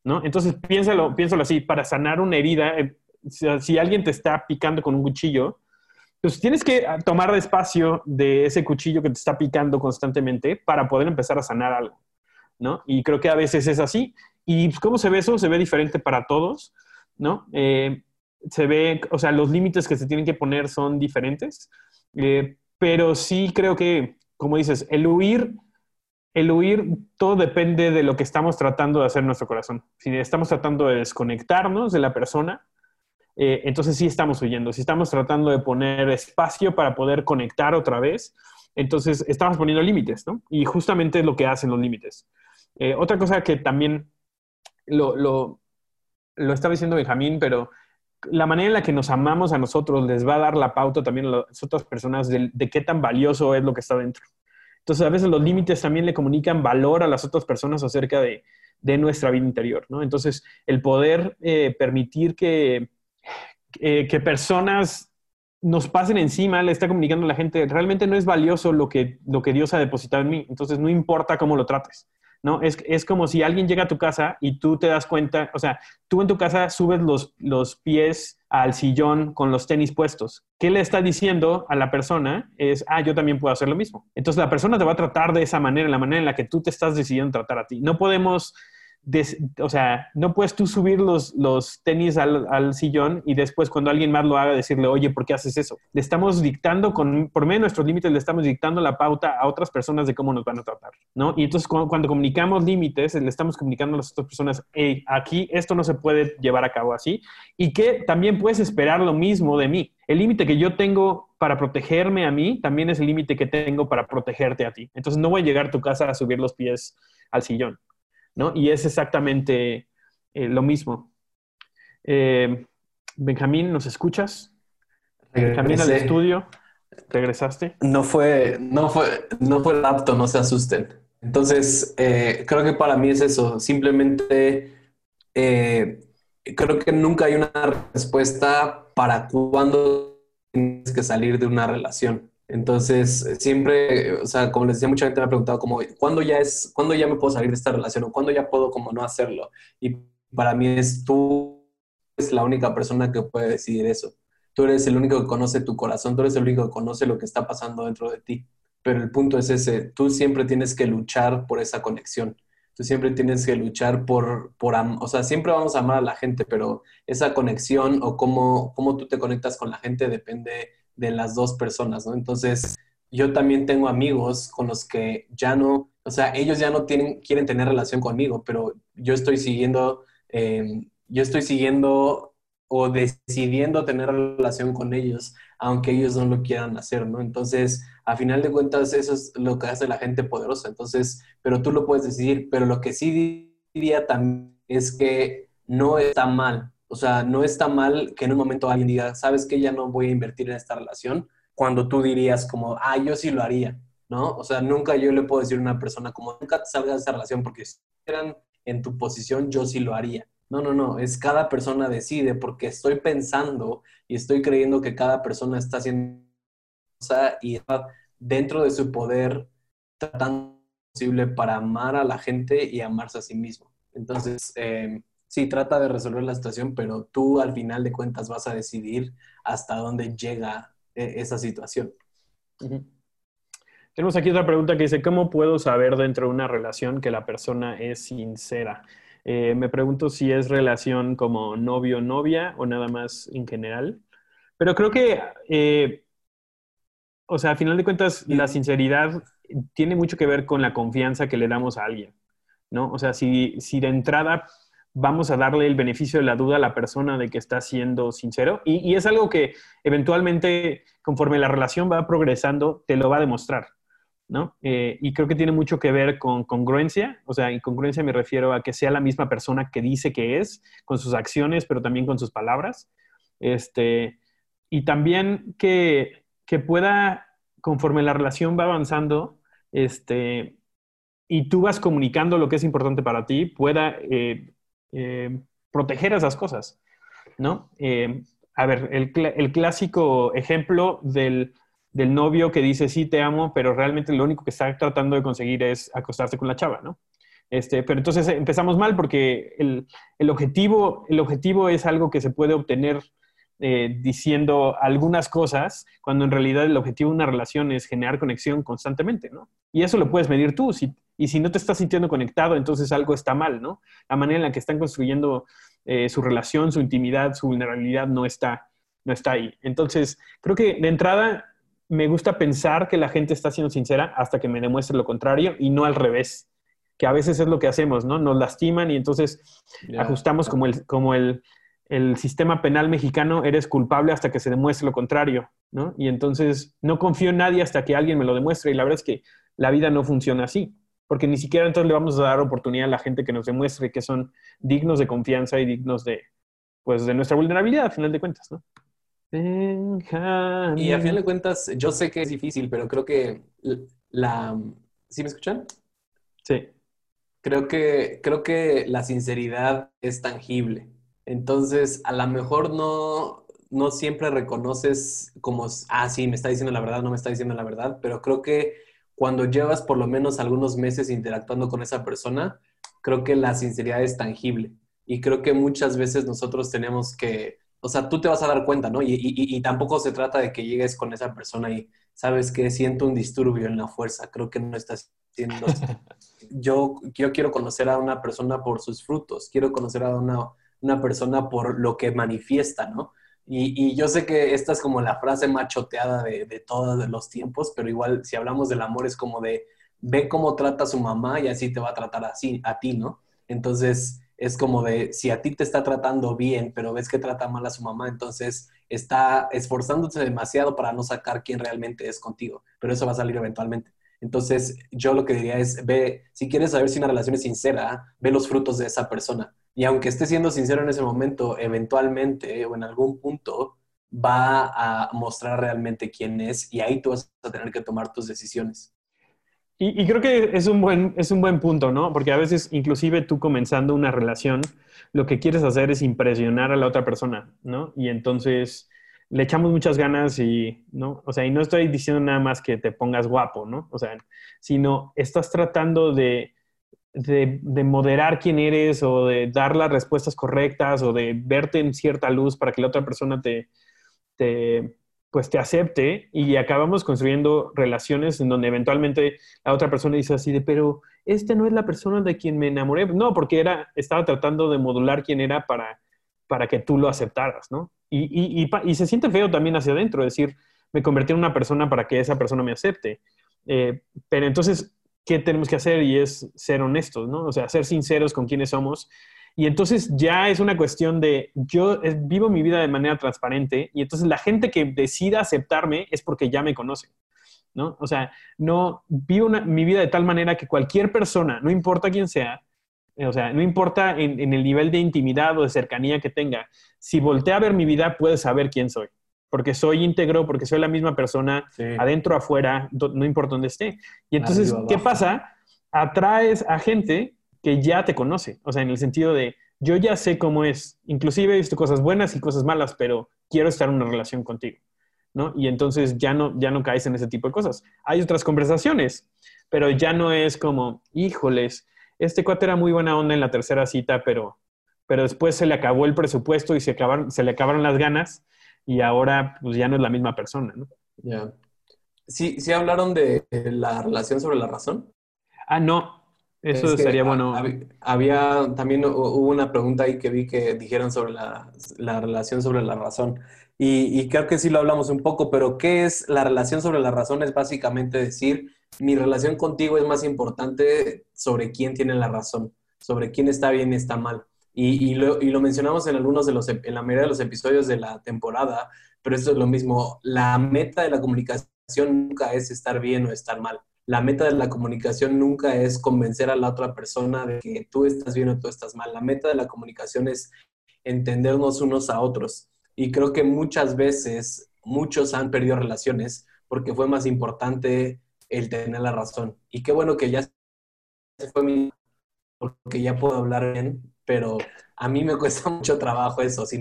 ¿no? Entonces piénsalo, piénsalo así, para sanar una herida, eh, si, alguien te está picando con un cuchillo, pues tienes que ah, tomar espacio de ese cuchillo que te está picando constantemente para poder empezar a sanar algo, ¿no? Y creo que a veces es así. ¿Y pues, cómo se ve eso? Se ve diferente para todos, ¿no? Eh, se ve, o sea, los límites que se tienen que poner son diferentes, eh, pero sí creo que, como dices, el huir, el huir, todo depende de lo que estamos tratando de hacer en nuestro corazón. Si estamos tratando de desconectarnos de la persona, eh, entonces sí estamos huyendo. Si estamos tratando de poner espacio para poder conectar otra vez, entonces estamos poniendo límites, ¿no? Y justamente es lo que hacen los límites. otra cosa que también lo, lo, lo estaba diciendo Benjamín, pero la manera en la que nos amamos a nosotros les va a dar la pauta también a las otras personas de, qué tan valioso es lo que está dentro. Entonces, a veces los límites también le comunican valor a las otras personas acerca de, nuestra vida interior, ¿no? Entonces, el poder eh, permitir que, eh, que personas nos pasen encima, le está comunicando a la gente, realmente no es valioso lo que, lo que Dios ha depositado en mí, entonces no importa cómo lo trates. ¿No? Es, es como si alguien llega a tu casa y tú te das cuenta, o sea, tú en tu casa subes los, los pies al sillón con los tenis puestos. ¿Qué le está diciendo a la persona? Es, ah, yo también puedo hacer lo mismo. Entonces la persona te va a tratar de esa manera, la manera en la que tú te estás decidiendo tratar a ti. No podemos o sea, no puedes tú subir los, los tenis al, sillón y después cuando alguien más lo haga decirle, oye, ¿por qué haces eso? Le estamos dictando, con, por medio de nuestros límites, le estamos dictando la pauta a otras personas de cómo nos van a tratar, ¿no? Y entonces cuando, comunicamos límites, le estamos comunicando a las otras personas, hey, aquí esto no se puede llevar a cabo así y que también puedes esperar lo mismo de mí. El límite que yo tengo para protegerme a mí también es el límite que tengo para protegerte a ti. Entonces no voy a llegar a tu casa a subir los pies al sillón. ¿No? Y es exactamente eh, lo mismo. Eh, Benjamín, ¿nos escuchas? Benjamín al estudio. ¿Regresaste? No fue, no fue, no fue el apto, no se asusten. Entonces, eh, creo que para mí es eso. Simplemente creo que nunca hay una respuesta para cuándo tienes que salir de una relación. Entonces, siempre, o sea, como les decía, mucha gente me ha preguntado como, ¿cuándo ya es, cuándo ya me puedo salir de esta relación o cuándo ya puedo como no hacerlo? Y para mí es tú eres la única persona que puede decidir eso. Tú eres el único que conoce tu corazón, tú eres el único que conoce lo que está pasando dentro de ti. Pero el punto es ese, tú siempre tienes que luchar por esa conexión. Tú siempre tienes que luchar por, por o sea, siempre vamos a amar a la gente, pero esa conexión o cómo, cómo tú te conectas con la gente depende de las dos personas, ¿no? Entonces, yo también tengo amigos con los que ya no, o sea, ellos ya no tienen, quieren tener relación conmigo, pero yo estoy siguiendo, em, yo estoy siguiendo o decidiendo tener relación con ellos, aunque ellos no lo quieran hacer, ¿no? Entonces, a final de cuentas, eso es lo que hace la gente poderosa. Entonces, pero tú lo puedes decidir, pero lo que sí diría también es que no está mal o sea, no está mal que en un momento alguien diga, sabes que ya no voy a invertir en esta relación, cuando tú dirías como, ah, yo sí lo haría, ¿no? O sea, nunca yo le puedo decir a una persona como, nunca te salgas de esa relación porque si estuvieran en tu posición, yo sí lo haría. No, no, no, es cada persona decide porque estoy pensando y estoy creyendo que cada persona está haciendo cosa y está dentro de su poder tratando posible para amar a la gente y amarse a sí mismo. Entonces, eh, sí, trata de resolver la situación, pero tú al final de cuentas vas a decidir hasta dónde llega eh, esa situación. Tenemos aquí otra pregunta que dice, ¿cómo puedo saber dentro de una relación que la persona es sincera? Eh, me pregunto si es relación como novio-novia o nada más en general. Pero creo que, eh, o sea, al final de cuentas, la sinceridad tiene mucho que ver con la confianza que le damos a alguien, ¿no? O sea, si, si de entrada vamos a darle el beneficio de la duda a la persona de que está siendo sincero. Y, es algo que eventualmente, conforme la relación va progresando, te lo va a demostrar, ¿no? Eh, y creo que tiene mucho que ver con congruencia, o sea, y congruencia me refiero a que sea la misma persona que dice que es, con sus acciones, pero también con sus palabras. Este, y también que, que pueda, conforme la relación va avanzando, este, y tú vas comunicando lo que es importante para ti, pueda eh, eh, proteger esas cosas, ¿no? Eh, a ver, el, clásico ejemplo del, novio que dice sí te amo, pero realmente lo único que está tratando de conseguir es acostarse con la chava, ¿no? Este, pero entonces empezamos mal porque el, objetivo, el objetivo es algo que se puede obtener eh, diciendo algunas cosas, cuando en realidad el objetivo de una relación es generar conexión constantemente, ¿no? Y eso lo puedes medir tú. Si, y si no te estás sintiendo conectado, entonces algo está mal, ¿no? La manera en la que están construyendo eh, su relación, su intimidad, su vulnerabilidad no está, no está ahí. Entonces, creo que de entrada me gusta pensar que la gente está siendo sincera hasta que me demuestre lo contrario y no al revés, que a veces es lo que hacemos, ¿no? Nos lastiman y entonces ajustamos como, el, como el, el sistema penal mexicano, eres culpable hasta que se demuestre lo contrario, ¿no? Y entonces no confío en nadie hasta que alguien me lo demuestre y la verdad es que la vida no funciona así porque ni siquiera entonces le vamos a dar oportunidad a la gente que nos demuestre que son dignos de confianza y dignos de, pues, de nuestra vulnerabilidad, a final de cuentas, ¿no? Y a final de cuentas, yo sé que es difícil, pero creo que la... ¿Sí me escuchan? Sí. Creo que, creo que la sinceridad es tangible. Entonces, a lo mejor no, no siempre reconoces como, ah, sí, me está diciendo la verdad, no me está diciendo la verdad, pero creo que cuando llevas por lo menos algunos meses interactuando con esa persona, creo que la sinceridad es tangible. Y creo que muchas veces nosotros tenemos que, o sea, tú te vas a dar cuenta, ¿no? Y, tampoco se trata de que llegues con esa persona y sabes que siento un disturbio en la fuerza. Creo que no estás siendo... yo, yo quiero conocer a una persona por sus frutos, quiero conocer a una, una persona por lo que manifiesta, ¿no? Y, yo sé que esta es como la frase machoteada de, de todos los tiempos, pero igual si hablamos del amor es como de ve cómo trata a su mamá y así te va a tratar así a ti, ¿no? Entonces es como de si a ti te está tratando bien, pero ves que trata mal a su mamá, entonces está esforzándose demasiado para no sacar quién realmente es contigo, pero eso va a salir eventualmente. Entonces, yo lo que diría es, ve, si quieres saber si una relación es sincera, ve los frutos de esa persona. Y aunque esté siendo sincero en ese momento, eventualmente o en algún punto va a mostrar realmente quién es y ahí tú vas a tener que tomar tus decisiones. Y, creo que es un, buen, es un buen punto, ¿no? Porque a veces, inclusive tú comenzando una relación, lo que quieres hacer es impresionar a la otra persona, ¿no? Y entonces le echamos muchas ganas y, ¿no? O sea, y no estoy diciendo nada más que te pongas guapo, ¿no? O sea, sino estás tratando de de, moderar quién eres o de dar las respuestas correctas o de verte en cierta luz para que la otra persona te, pues te acepte y acabamos construyendo relaciones en donde eventualmente la otra persona dice así de, pero este no es la persona de quien me enamoré. No, porque era, estaba tratando de modular quién era para, para que tú lo aceptaras, ¿no? Y, y, se siente feo también hacia adentro, decir, me convertí en una persona para que esa persona me acepte. Eh, pero entonces qué tenemos que hacer y es ser honestos, ¿no? O sea, ser sinceros con quiénes somos. Y entonces ya es una cuestión de, yo vivo mi vida de manera transparente y entonces la gente que decida aceptarme es porque ya me conoce, ¿no? O sea, no vivo mi vida de tal manera que cualquier persona, no importa quién sea, o sea, no importa en, en el nivel de intimidad o de cercanía que tenga, si voltea a ver mi vida, puede saber quién soy porque soy íntegro, porque soy la misma persona, adentro, afuera, no importa dónde esté. Y entonces, ¿qué pasa? Atraes a gente que ya te conoce, o sea, en el sentido de, yo ya sé cómo es, inclusive he visto cosas buenas y cosas malas, pero quiero estar en una relación contigo, ¿no? Y entonces ya no, ya no caes en ese tipo de cosas. Hay otras conversaciones, pero ya no es como, híjoles, este cuate era muy buena onda en la tercera cita, pero, pero después se le acabó el presupuesto y se, acabaron, se le acabaron las ganas y ahora pues ya no es la misma persona, ¿no? Ya. Sí, sí hablaron de la relación sobre la razón. Ah, no. Eso sería bueno. Había, también hubo una pregunta ahí que vi que dijeron sobre la, relación sobre la razón. Y, y, creo que sí lo hablamos un poco, pero ¿qué es la relación sobre la razón? Es básicamente decir, mi relación contigo es más importante sobre quién tiene la razón, sobre quién está bien y está mal. Y, lo, mencionamos en algunos de los, en la mayoría de los episodios de la temporada, pero esto es lo mismo. La meta de la comunicación nunca es estar bien o estar mal. La meta de la comunicación nunca es convencer a la otra persona de que tú estás bien o tú estás mal. La meta de la comunicación es entendernos unos a otros. Y creo que muchas veces muchos han perdido relaciones porque fue más importante el tener la razón. Y qué bueno que ya se fue mi porque ya puedo hablar bien, pero a mí me cuesta mucho trabajo eso. Si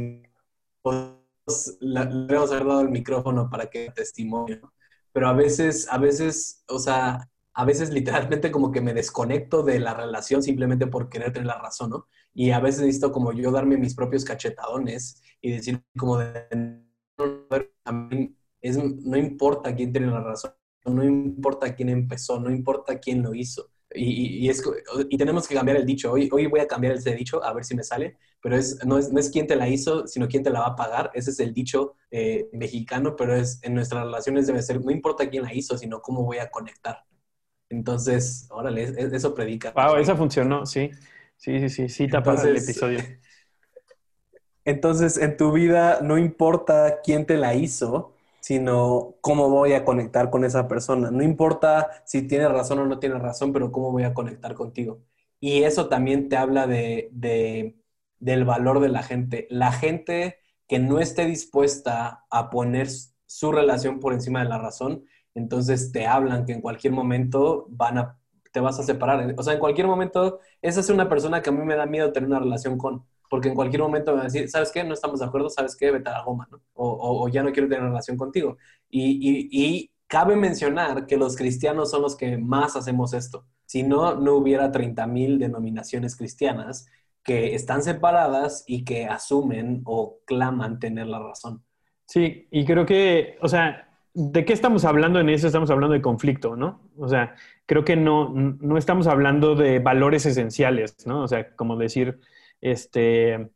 le hemos haber dado el micrófono para que testimonio, pero a veces, a veces, o sea, a veces literalmente como que me desconecto de la relación simplemente por querer tener la razón, ¿no? Y a veces necesito como yo darme mis propios cachetadones y decir como de, es, no importa quién tiene la razón, no importa quién empezó, no importa quién lo hizo. Y, es, y, tenemos que cambiar el dicho. Hoy, hoy voy a cambiar ese dicho a ver si me sale, pero es, no, es, no es quién te la hizo, sino quién te la va a pagar. Ese es el dicho eh, mexicano, pero es, en nuestras relaciones debe ser, no importa quién la hizo, sino cómo voy a conectar. Entonces, órale, eso predica. Wow, esa funcionó, sí. Sí, sí, sí, sí, tapa el episodio. Entonces, en tu vida no importa quién te la hizo, sino cómo voy a conectar con esa persona. No importa si tiene razón o no tiene razón, pero cómo voy a conectar contigo. Y eso también te habla de, del valor de la gente. La gente que no esté dispuesta a poner su relación por encima de la razón, entonces te hablan que en cualquier momento van a, te vas a separar. O sea, en cualquier momento, esa es una persona que a mí me da miedo tener una relación con porque en cualquier momento me van a decir, ¿sabes qué? No estamos de acuerdo, ¿sabes qué? Vete a la goma, ¿no? O, o, ya no quiero tener relación contigo. Y, y, y, cabe mencionar que los cristianos son los que más hacemos esto. Si no, no hubiera 30.000 denominaciones cristianas que están separadas y que asumen o claman tener la razón. Sí, y creo que, o sea, ¿de qué estamos hablando en eso? Estamos hablando de conflicto, ¿no? O sea, creo que no, no estamos hablando de valores esenciales, ¿no? O sea, como decir, este,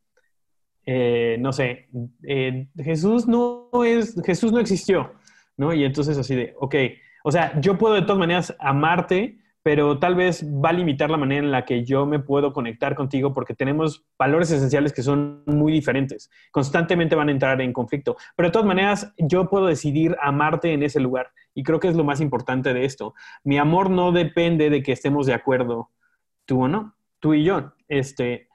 eh, no sé, eh, Jesús no es, Jesús no existió, ¿no? Y entonces así de, ok, o sea, yo puedo de todas maneras amarte, pero tal vez va a limitar la manera en la que yo me puedo conectar contigo porque tenemos valores esenciales que son muy diferentes. Constantemente van a entrar en conflicto, pero de todas maneras yo puedo decidir amarte en ese lugar y creo que es lo más importante de esto. Mi amor no depende de que estemos de acuerdo tú o no, tú y yo. Este,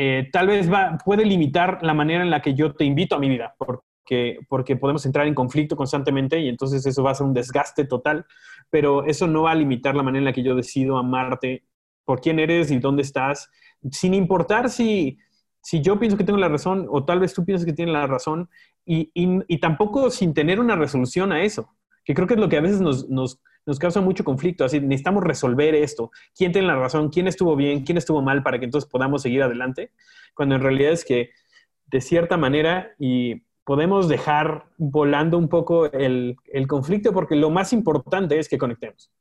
eh, tal vez va, puede limitar la manera en la que yo te invito a mi vida, porque podemos entrar en conflicto constantemente y entonces eso va a ser un desgaste total, pero eso no va a limitar la manera en la que yo decido amarte por quién eres y dónde estás, sin importar si, si yo pienso que tengo la razón o tal vez tú piensas que tienes la razón y, y, tampoco sin tener una resolución a eso, que creo que es lo que a veces nos, nos causa mucho conflicto, así necesitamos resolver esto, quién tiene la razón, quién estuvo bien, quién estuvo mal para que entonces podamos seguir adelante, cuando en realidad es que de cierta manera y podemos dejar volando un poco el, conflicto porque lo más importante es que conectemos,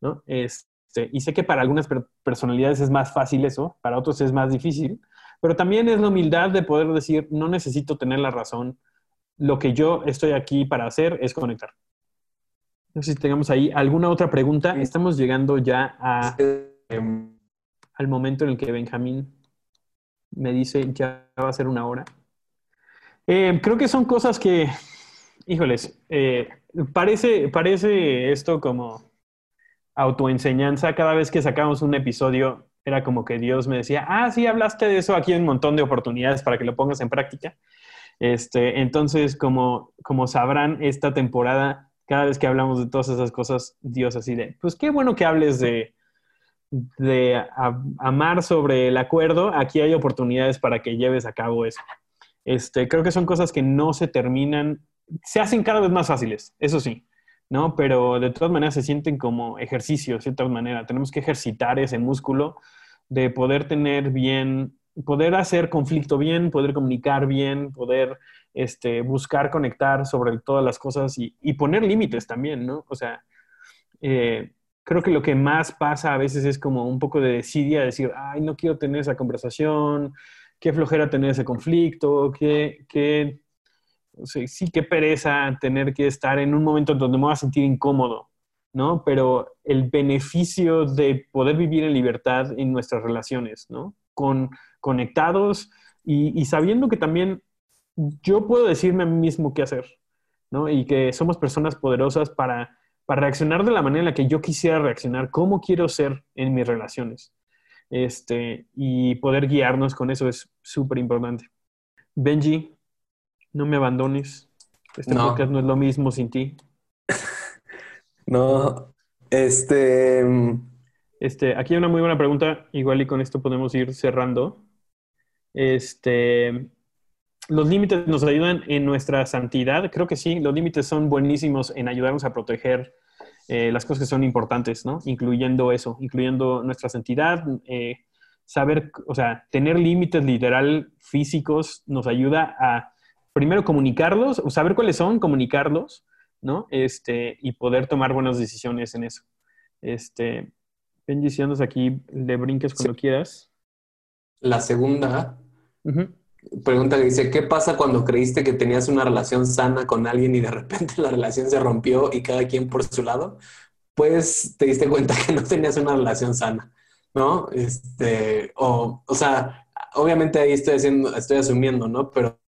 ¿no? Este, y sé que para algunas personalidades es más fácil eso, para otros es más difícil, pero también es la humildad de poder decir, no necesito tener la razón, lo que yo estoy aquí para hacer es conectar. No sé si tengamos ahí alguna otra pregunta. Estamos llegando ya a, al momento en el que Benjamín me dice, ya va a ser una hora. Eh, creo que son cosas que, híjoles, eh, parece, parece esto como autoenseñanza. Cada vez que sacamos un episodio, era como que Dios me decía, ah, sí, hablaste de eso aquí en un montón de oportunidades para que lo pongas en práctica. Este, entonces, como, como sabrán, esta temporada, cada vez que hablamos de todas esas cosas, Dios así de, pues qué bueno que hables de, de amar sobre el acuerdo. Aquí hay oportunidades para que lleves a cabo eso. Este, creo que son cosas que no se terminan, se hacen cada vez más fáciles, eso sí, ¿no? Pero de todas maneras se sienten como ejercicio, de cierta manera. Tenemos que ejercitar ese músculo de poder tener bien, poder hacer conflicto bien, poder comunicar bien, poder este, buscar conectar sobre todas las cosas y, poner límites también, ¿no? O sea, eh, creo que lo que más pasa a veces es como un poco de desidia, decir, ay, no quiero tener esa conversación, qué flojera tener ese conflicto, qué, sí, qué pereza tener que estar en un momento donde me voy a sentir incómodo, ¿no? Pero el beneficio de poder vivir en libertad en nuestras relaciones, ¿no? Con, conectados y sabiendo que también yo puedo decirme a mí mismo qué hacer, ¿no? Y que somos personas poderosas para, para reaccionar de la manera en la que yo quisiera reaccionar, cómo quiero ser en mis relaciones. Este, y poder guiarnos con eso es súper importante. Benji, no me abandones. Este podcast no es lo mismo sin ti. no, este... Este, aquí hay una muy buena pregunta, igual y con esto podemos ir cerrando. Este, ¿los límites nos ayudan en nuestra santidad? Creo que sí, los límites son buenísimos en ayudarnos a proteger eh, las cosas que son importantes, ¿no? Incluyendo eso, incluyendo nuestra santidad, eh, saber, o sea, tener límites literal físicos nos ayuda a primero comunicarlos, o saber cuáles son, comunicarlos, ¿no? Este, y poder tomar buenas decisiones en eso. Este, ven diciéndonos aquí, le brinques cuando quieras. La segunda pregunta que dice, ¿qué pasa cuando creíste que tenías una relación sana con alguien y de repente la relación se rompió y cada quien por su lado? Pues te diste cuenta que no tenías una relación sana, ¿no? Este, o, o sea, obviamente ahí estoy haciendo, estoy asumiendo, ¿no? Pero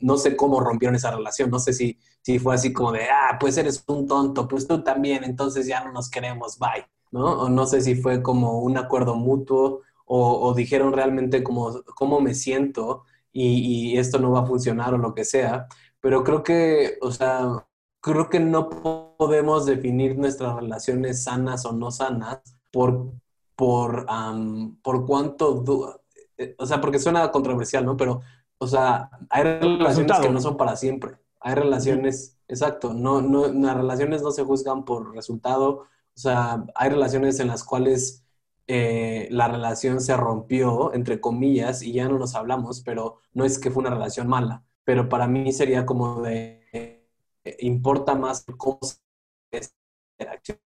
no sé cómo rompieron esa relación, no sé si, si fue así como de, ah, pues eres un tonto, pues tú también, entonces ya no nos queremos, bye, ¿no? O no sé si fue como un acuerdo mutuo o, o dijeron realmente como, cómo me siento y, esto no va a funcionar o lo que sea, pero creo que, o sea, creo que no podemos definir nuestras relaciones sanas o no sanas por, por, por cuánto, eh, o sea, porque suena controversial, ¿no? Pero, o sea, hay relaciones que no son para siempre. Hay relaciones, exacto, no, no, las relaciones no se juzgan por resultado, o sea, hay relaciones en las cuales eh, la relación se rompió, entre comillas, y ya no nos hablamos, pero no es que fue una relación mala, pero para mí sería como de, eh, importa más cómo interacción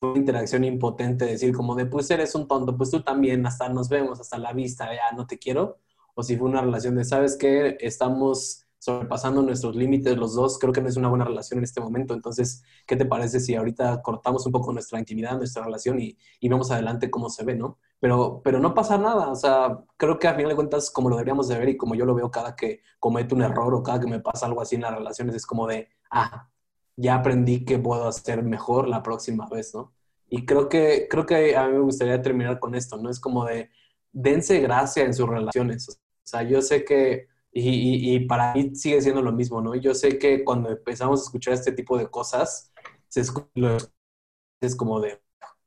una interacción impotente, decir como de, pues eres un tonto, pues tú también, hasta nos vemos, hasta la vista, ya no te quiero, o si fue una relación de, ¿sabes qué? Estamos sobrepasando nuestros límites los dos, creo que no es una buena relación en este momento. Entonces, ¿qué te parece si ahorita cortamos un poco nuestra intimidad, nuestra relación y, y vemos adelante cómo se ve, ¿no? Pero, pero no pasa nada, o sea, creo que a final de cuentas, como lo deberíamos de ver y como yo lo veo cada que cometo un error o cada que me pasa algo así en las relaciones, es como de, ah, ya aprendí que puedo hacer mejor la próxima vez, ¿no? Y creo que, creo que a mí me gustaría terminar con esto, ¿no? Es como de, dense gracia en sus relaciones. O sea, yo sé que y, para mí sigue siendo lo mismo, ¿no? Yo sé que cuando empezamos a escuchar este tipo de cosas, se es como de,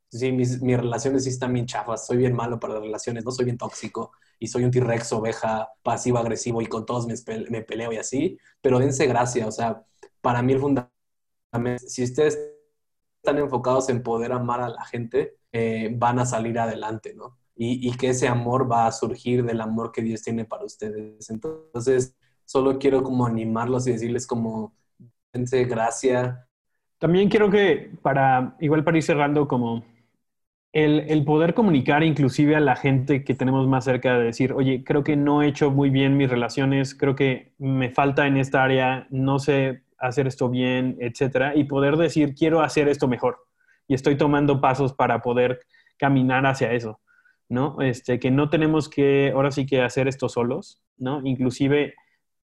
sí, mis, mis, relaciones sí están bien chafas, soy bien malo para las relaciones, no soy bien tóxico y soy un T-Rex oveja pasivo-agresivo y con todos me, me, peleo y así, pero dense gracia, o sea, para mí el fundamento, si ustedes están enfocados en poder amar a la gente, eh, van a salir adelante, ¿no? Y, que ese amor va a surgir del amor que Dios tiene para ustedes. Entonces, solo quiero como animarlos y decirles como, dense gracia. También quiero que, para, igual para ir cerrando, como el, el, poder comunicar inclusive a la gente que tenemos más cerca de decir, oye, creo que no he hecho muy bien mis relaciones, creo que me falta en esta área, no sé hacer esto bien, etcétera, y poder decir, quiero hacer esto mejor. Y estoy tomando pasos para poder caminar hacia eso. ¿No? Este, que no tenemos que, ahora sí que hacer esto solos, ¿no? Inclusive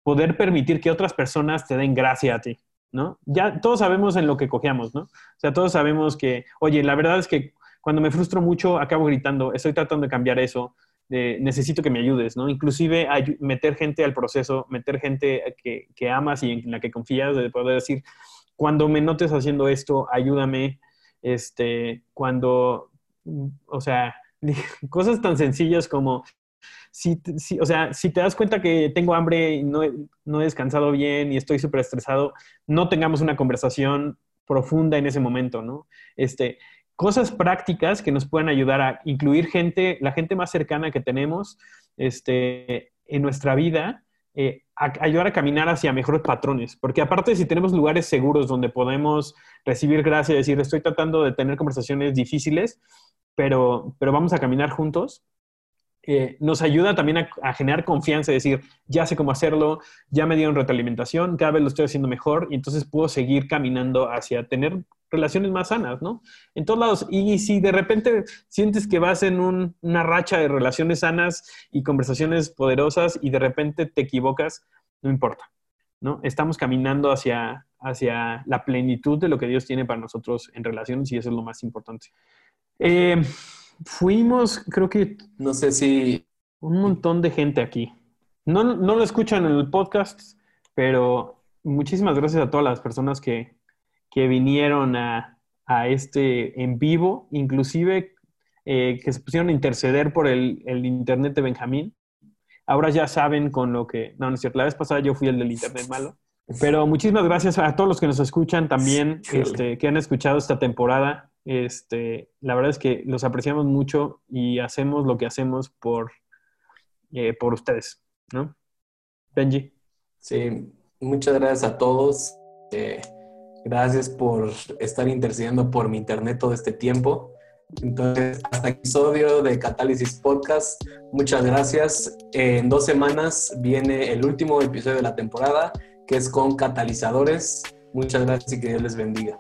poder permitir que otras personas te den gracia a ti, ¿no? Ya todos sabemos en lo que cojeamos, ¿no? O sea, todos sabemos que, oye, la verdad es que cuando me frustro mucho acabo gritando, estoy tratando de cambiar eso, necesito que me ayudes, ¿no? Inclusive meter gente al proceso, meter gente que, que amas y en la que confías, de poder decir, cuando me notes haciendo esto, ayúdame, este, cuando, o sea, cosas tan sencillas como, si, o sea, si te das cuenta que tengo hambre y no, no he descansado bien y estoy súper estresado, no tengamos una conversación profunda en ese momento, ¿no? Este, cosas prácticas que nos puedan ayudar a incluir gente, la gente más cercana que tenemos este, en nuestra vida, eh, ayudar a caminar hacia mejores patrones. Porque aparte, si tenemos lugares seguros donde podemos recibir gracia y decir, estoy tratando de tener conversaciones difíciles, pero, pero vamos a caminar juntos, eh, nos ayuda también a, generar confianza y decir, ya sé cómo hacerlo, ya me dieron retroalimentación, cada vez lo estoy haciendo mejor y entonces puedo seguir caminando hacia tener relaciones más sanas, ¿no? En todos lados. Y si de repente sientes que vas en una racha de relaciones sanas y conversaciones poderosas y de repente te equivocas, no importa, ¿no? Estamos caminando hacia, hacia la plenitud de lo que Dios tiene para nosotros en relaciones y eso es lo más importante. Eh, fuimos, creo que... No sé si... Un montón de gente aquí. No, no lo escuchan en el podcast, pero muchísimas gracias a todas las personas que, que vinieron a, a, este en vivo, inclusive eh, que se pusieron a interceder por el, el, Internet de Benjamín. Ahora ya saben con lo que... No, no es cierto, la vez pasada yo fui el del Internet malo. Pero muchísimas gracias a todos los que nos escuchan también, este, que han escuchado esta temporada. Este, la verdad es que los apreciamos mucho y hacemos lo que hacemos por, eh, por ustedes, ¿no? Benji. Sí, muchas gracias a todos. Eh, gracias por estar intercediendo por mi internet todo este tiempo. Entonces, hasta el episodio de Catálisis Podcast. Muchas gracias. En dos semanas viene el último episodio de la temporada, que es con catalizadores. Muchas gracias y que Dios les bendiga.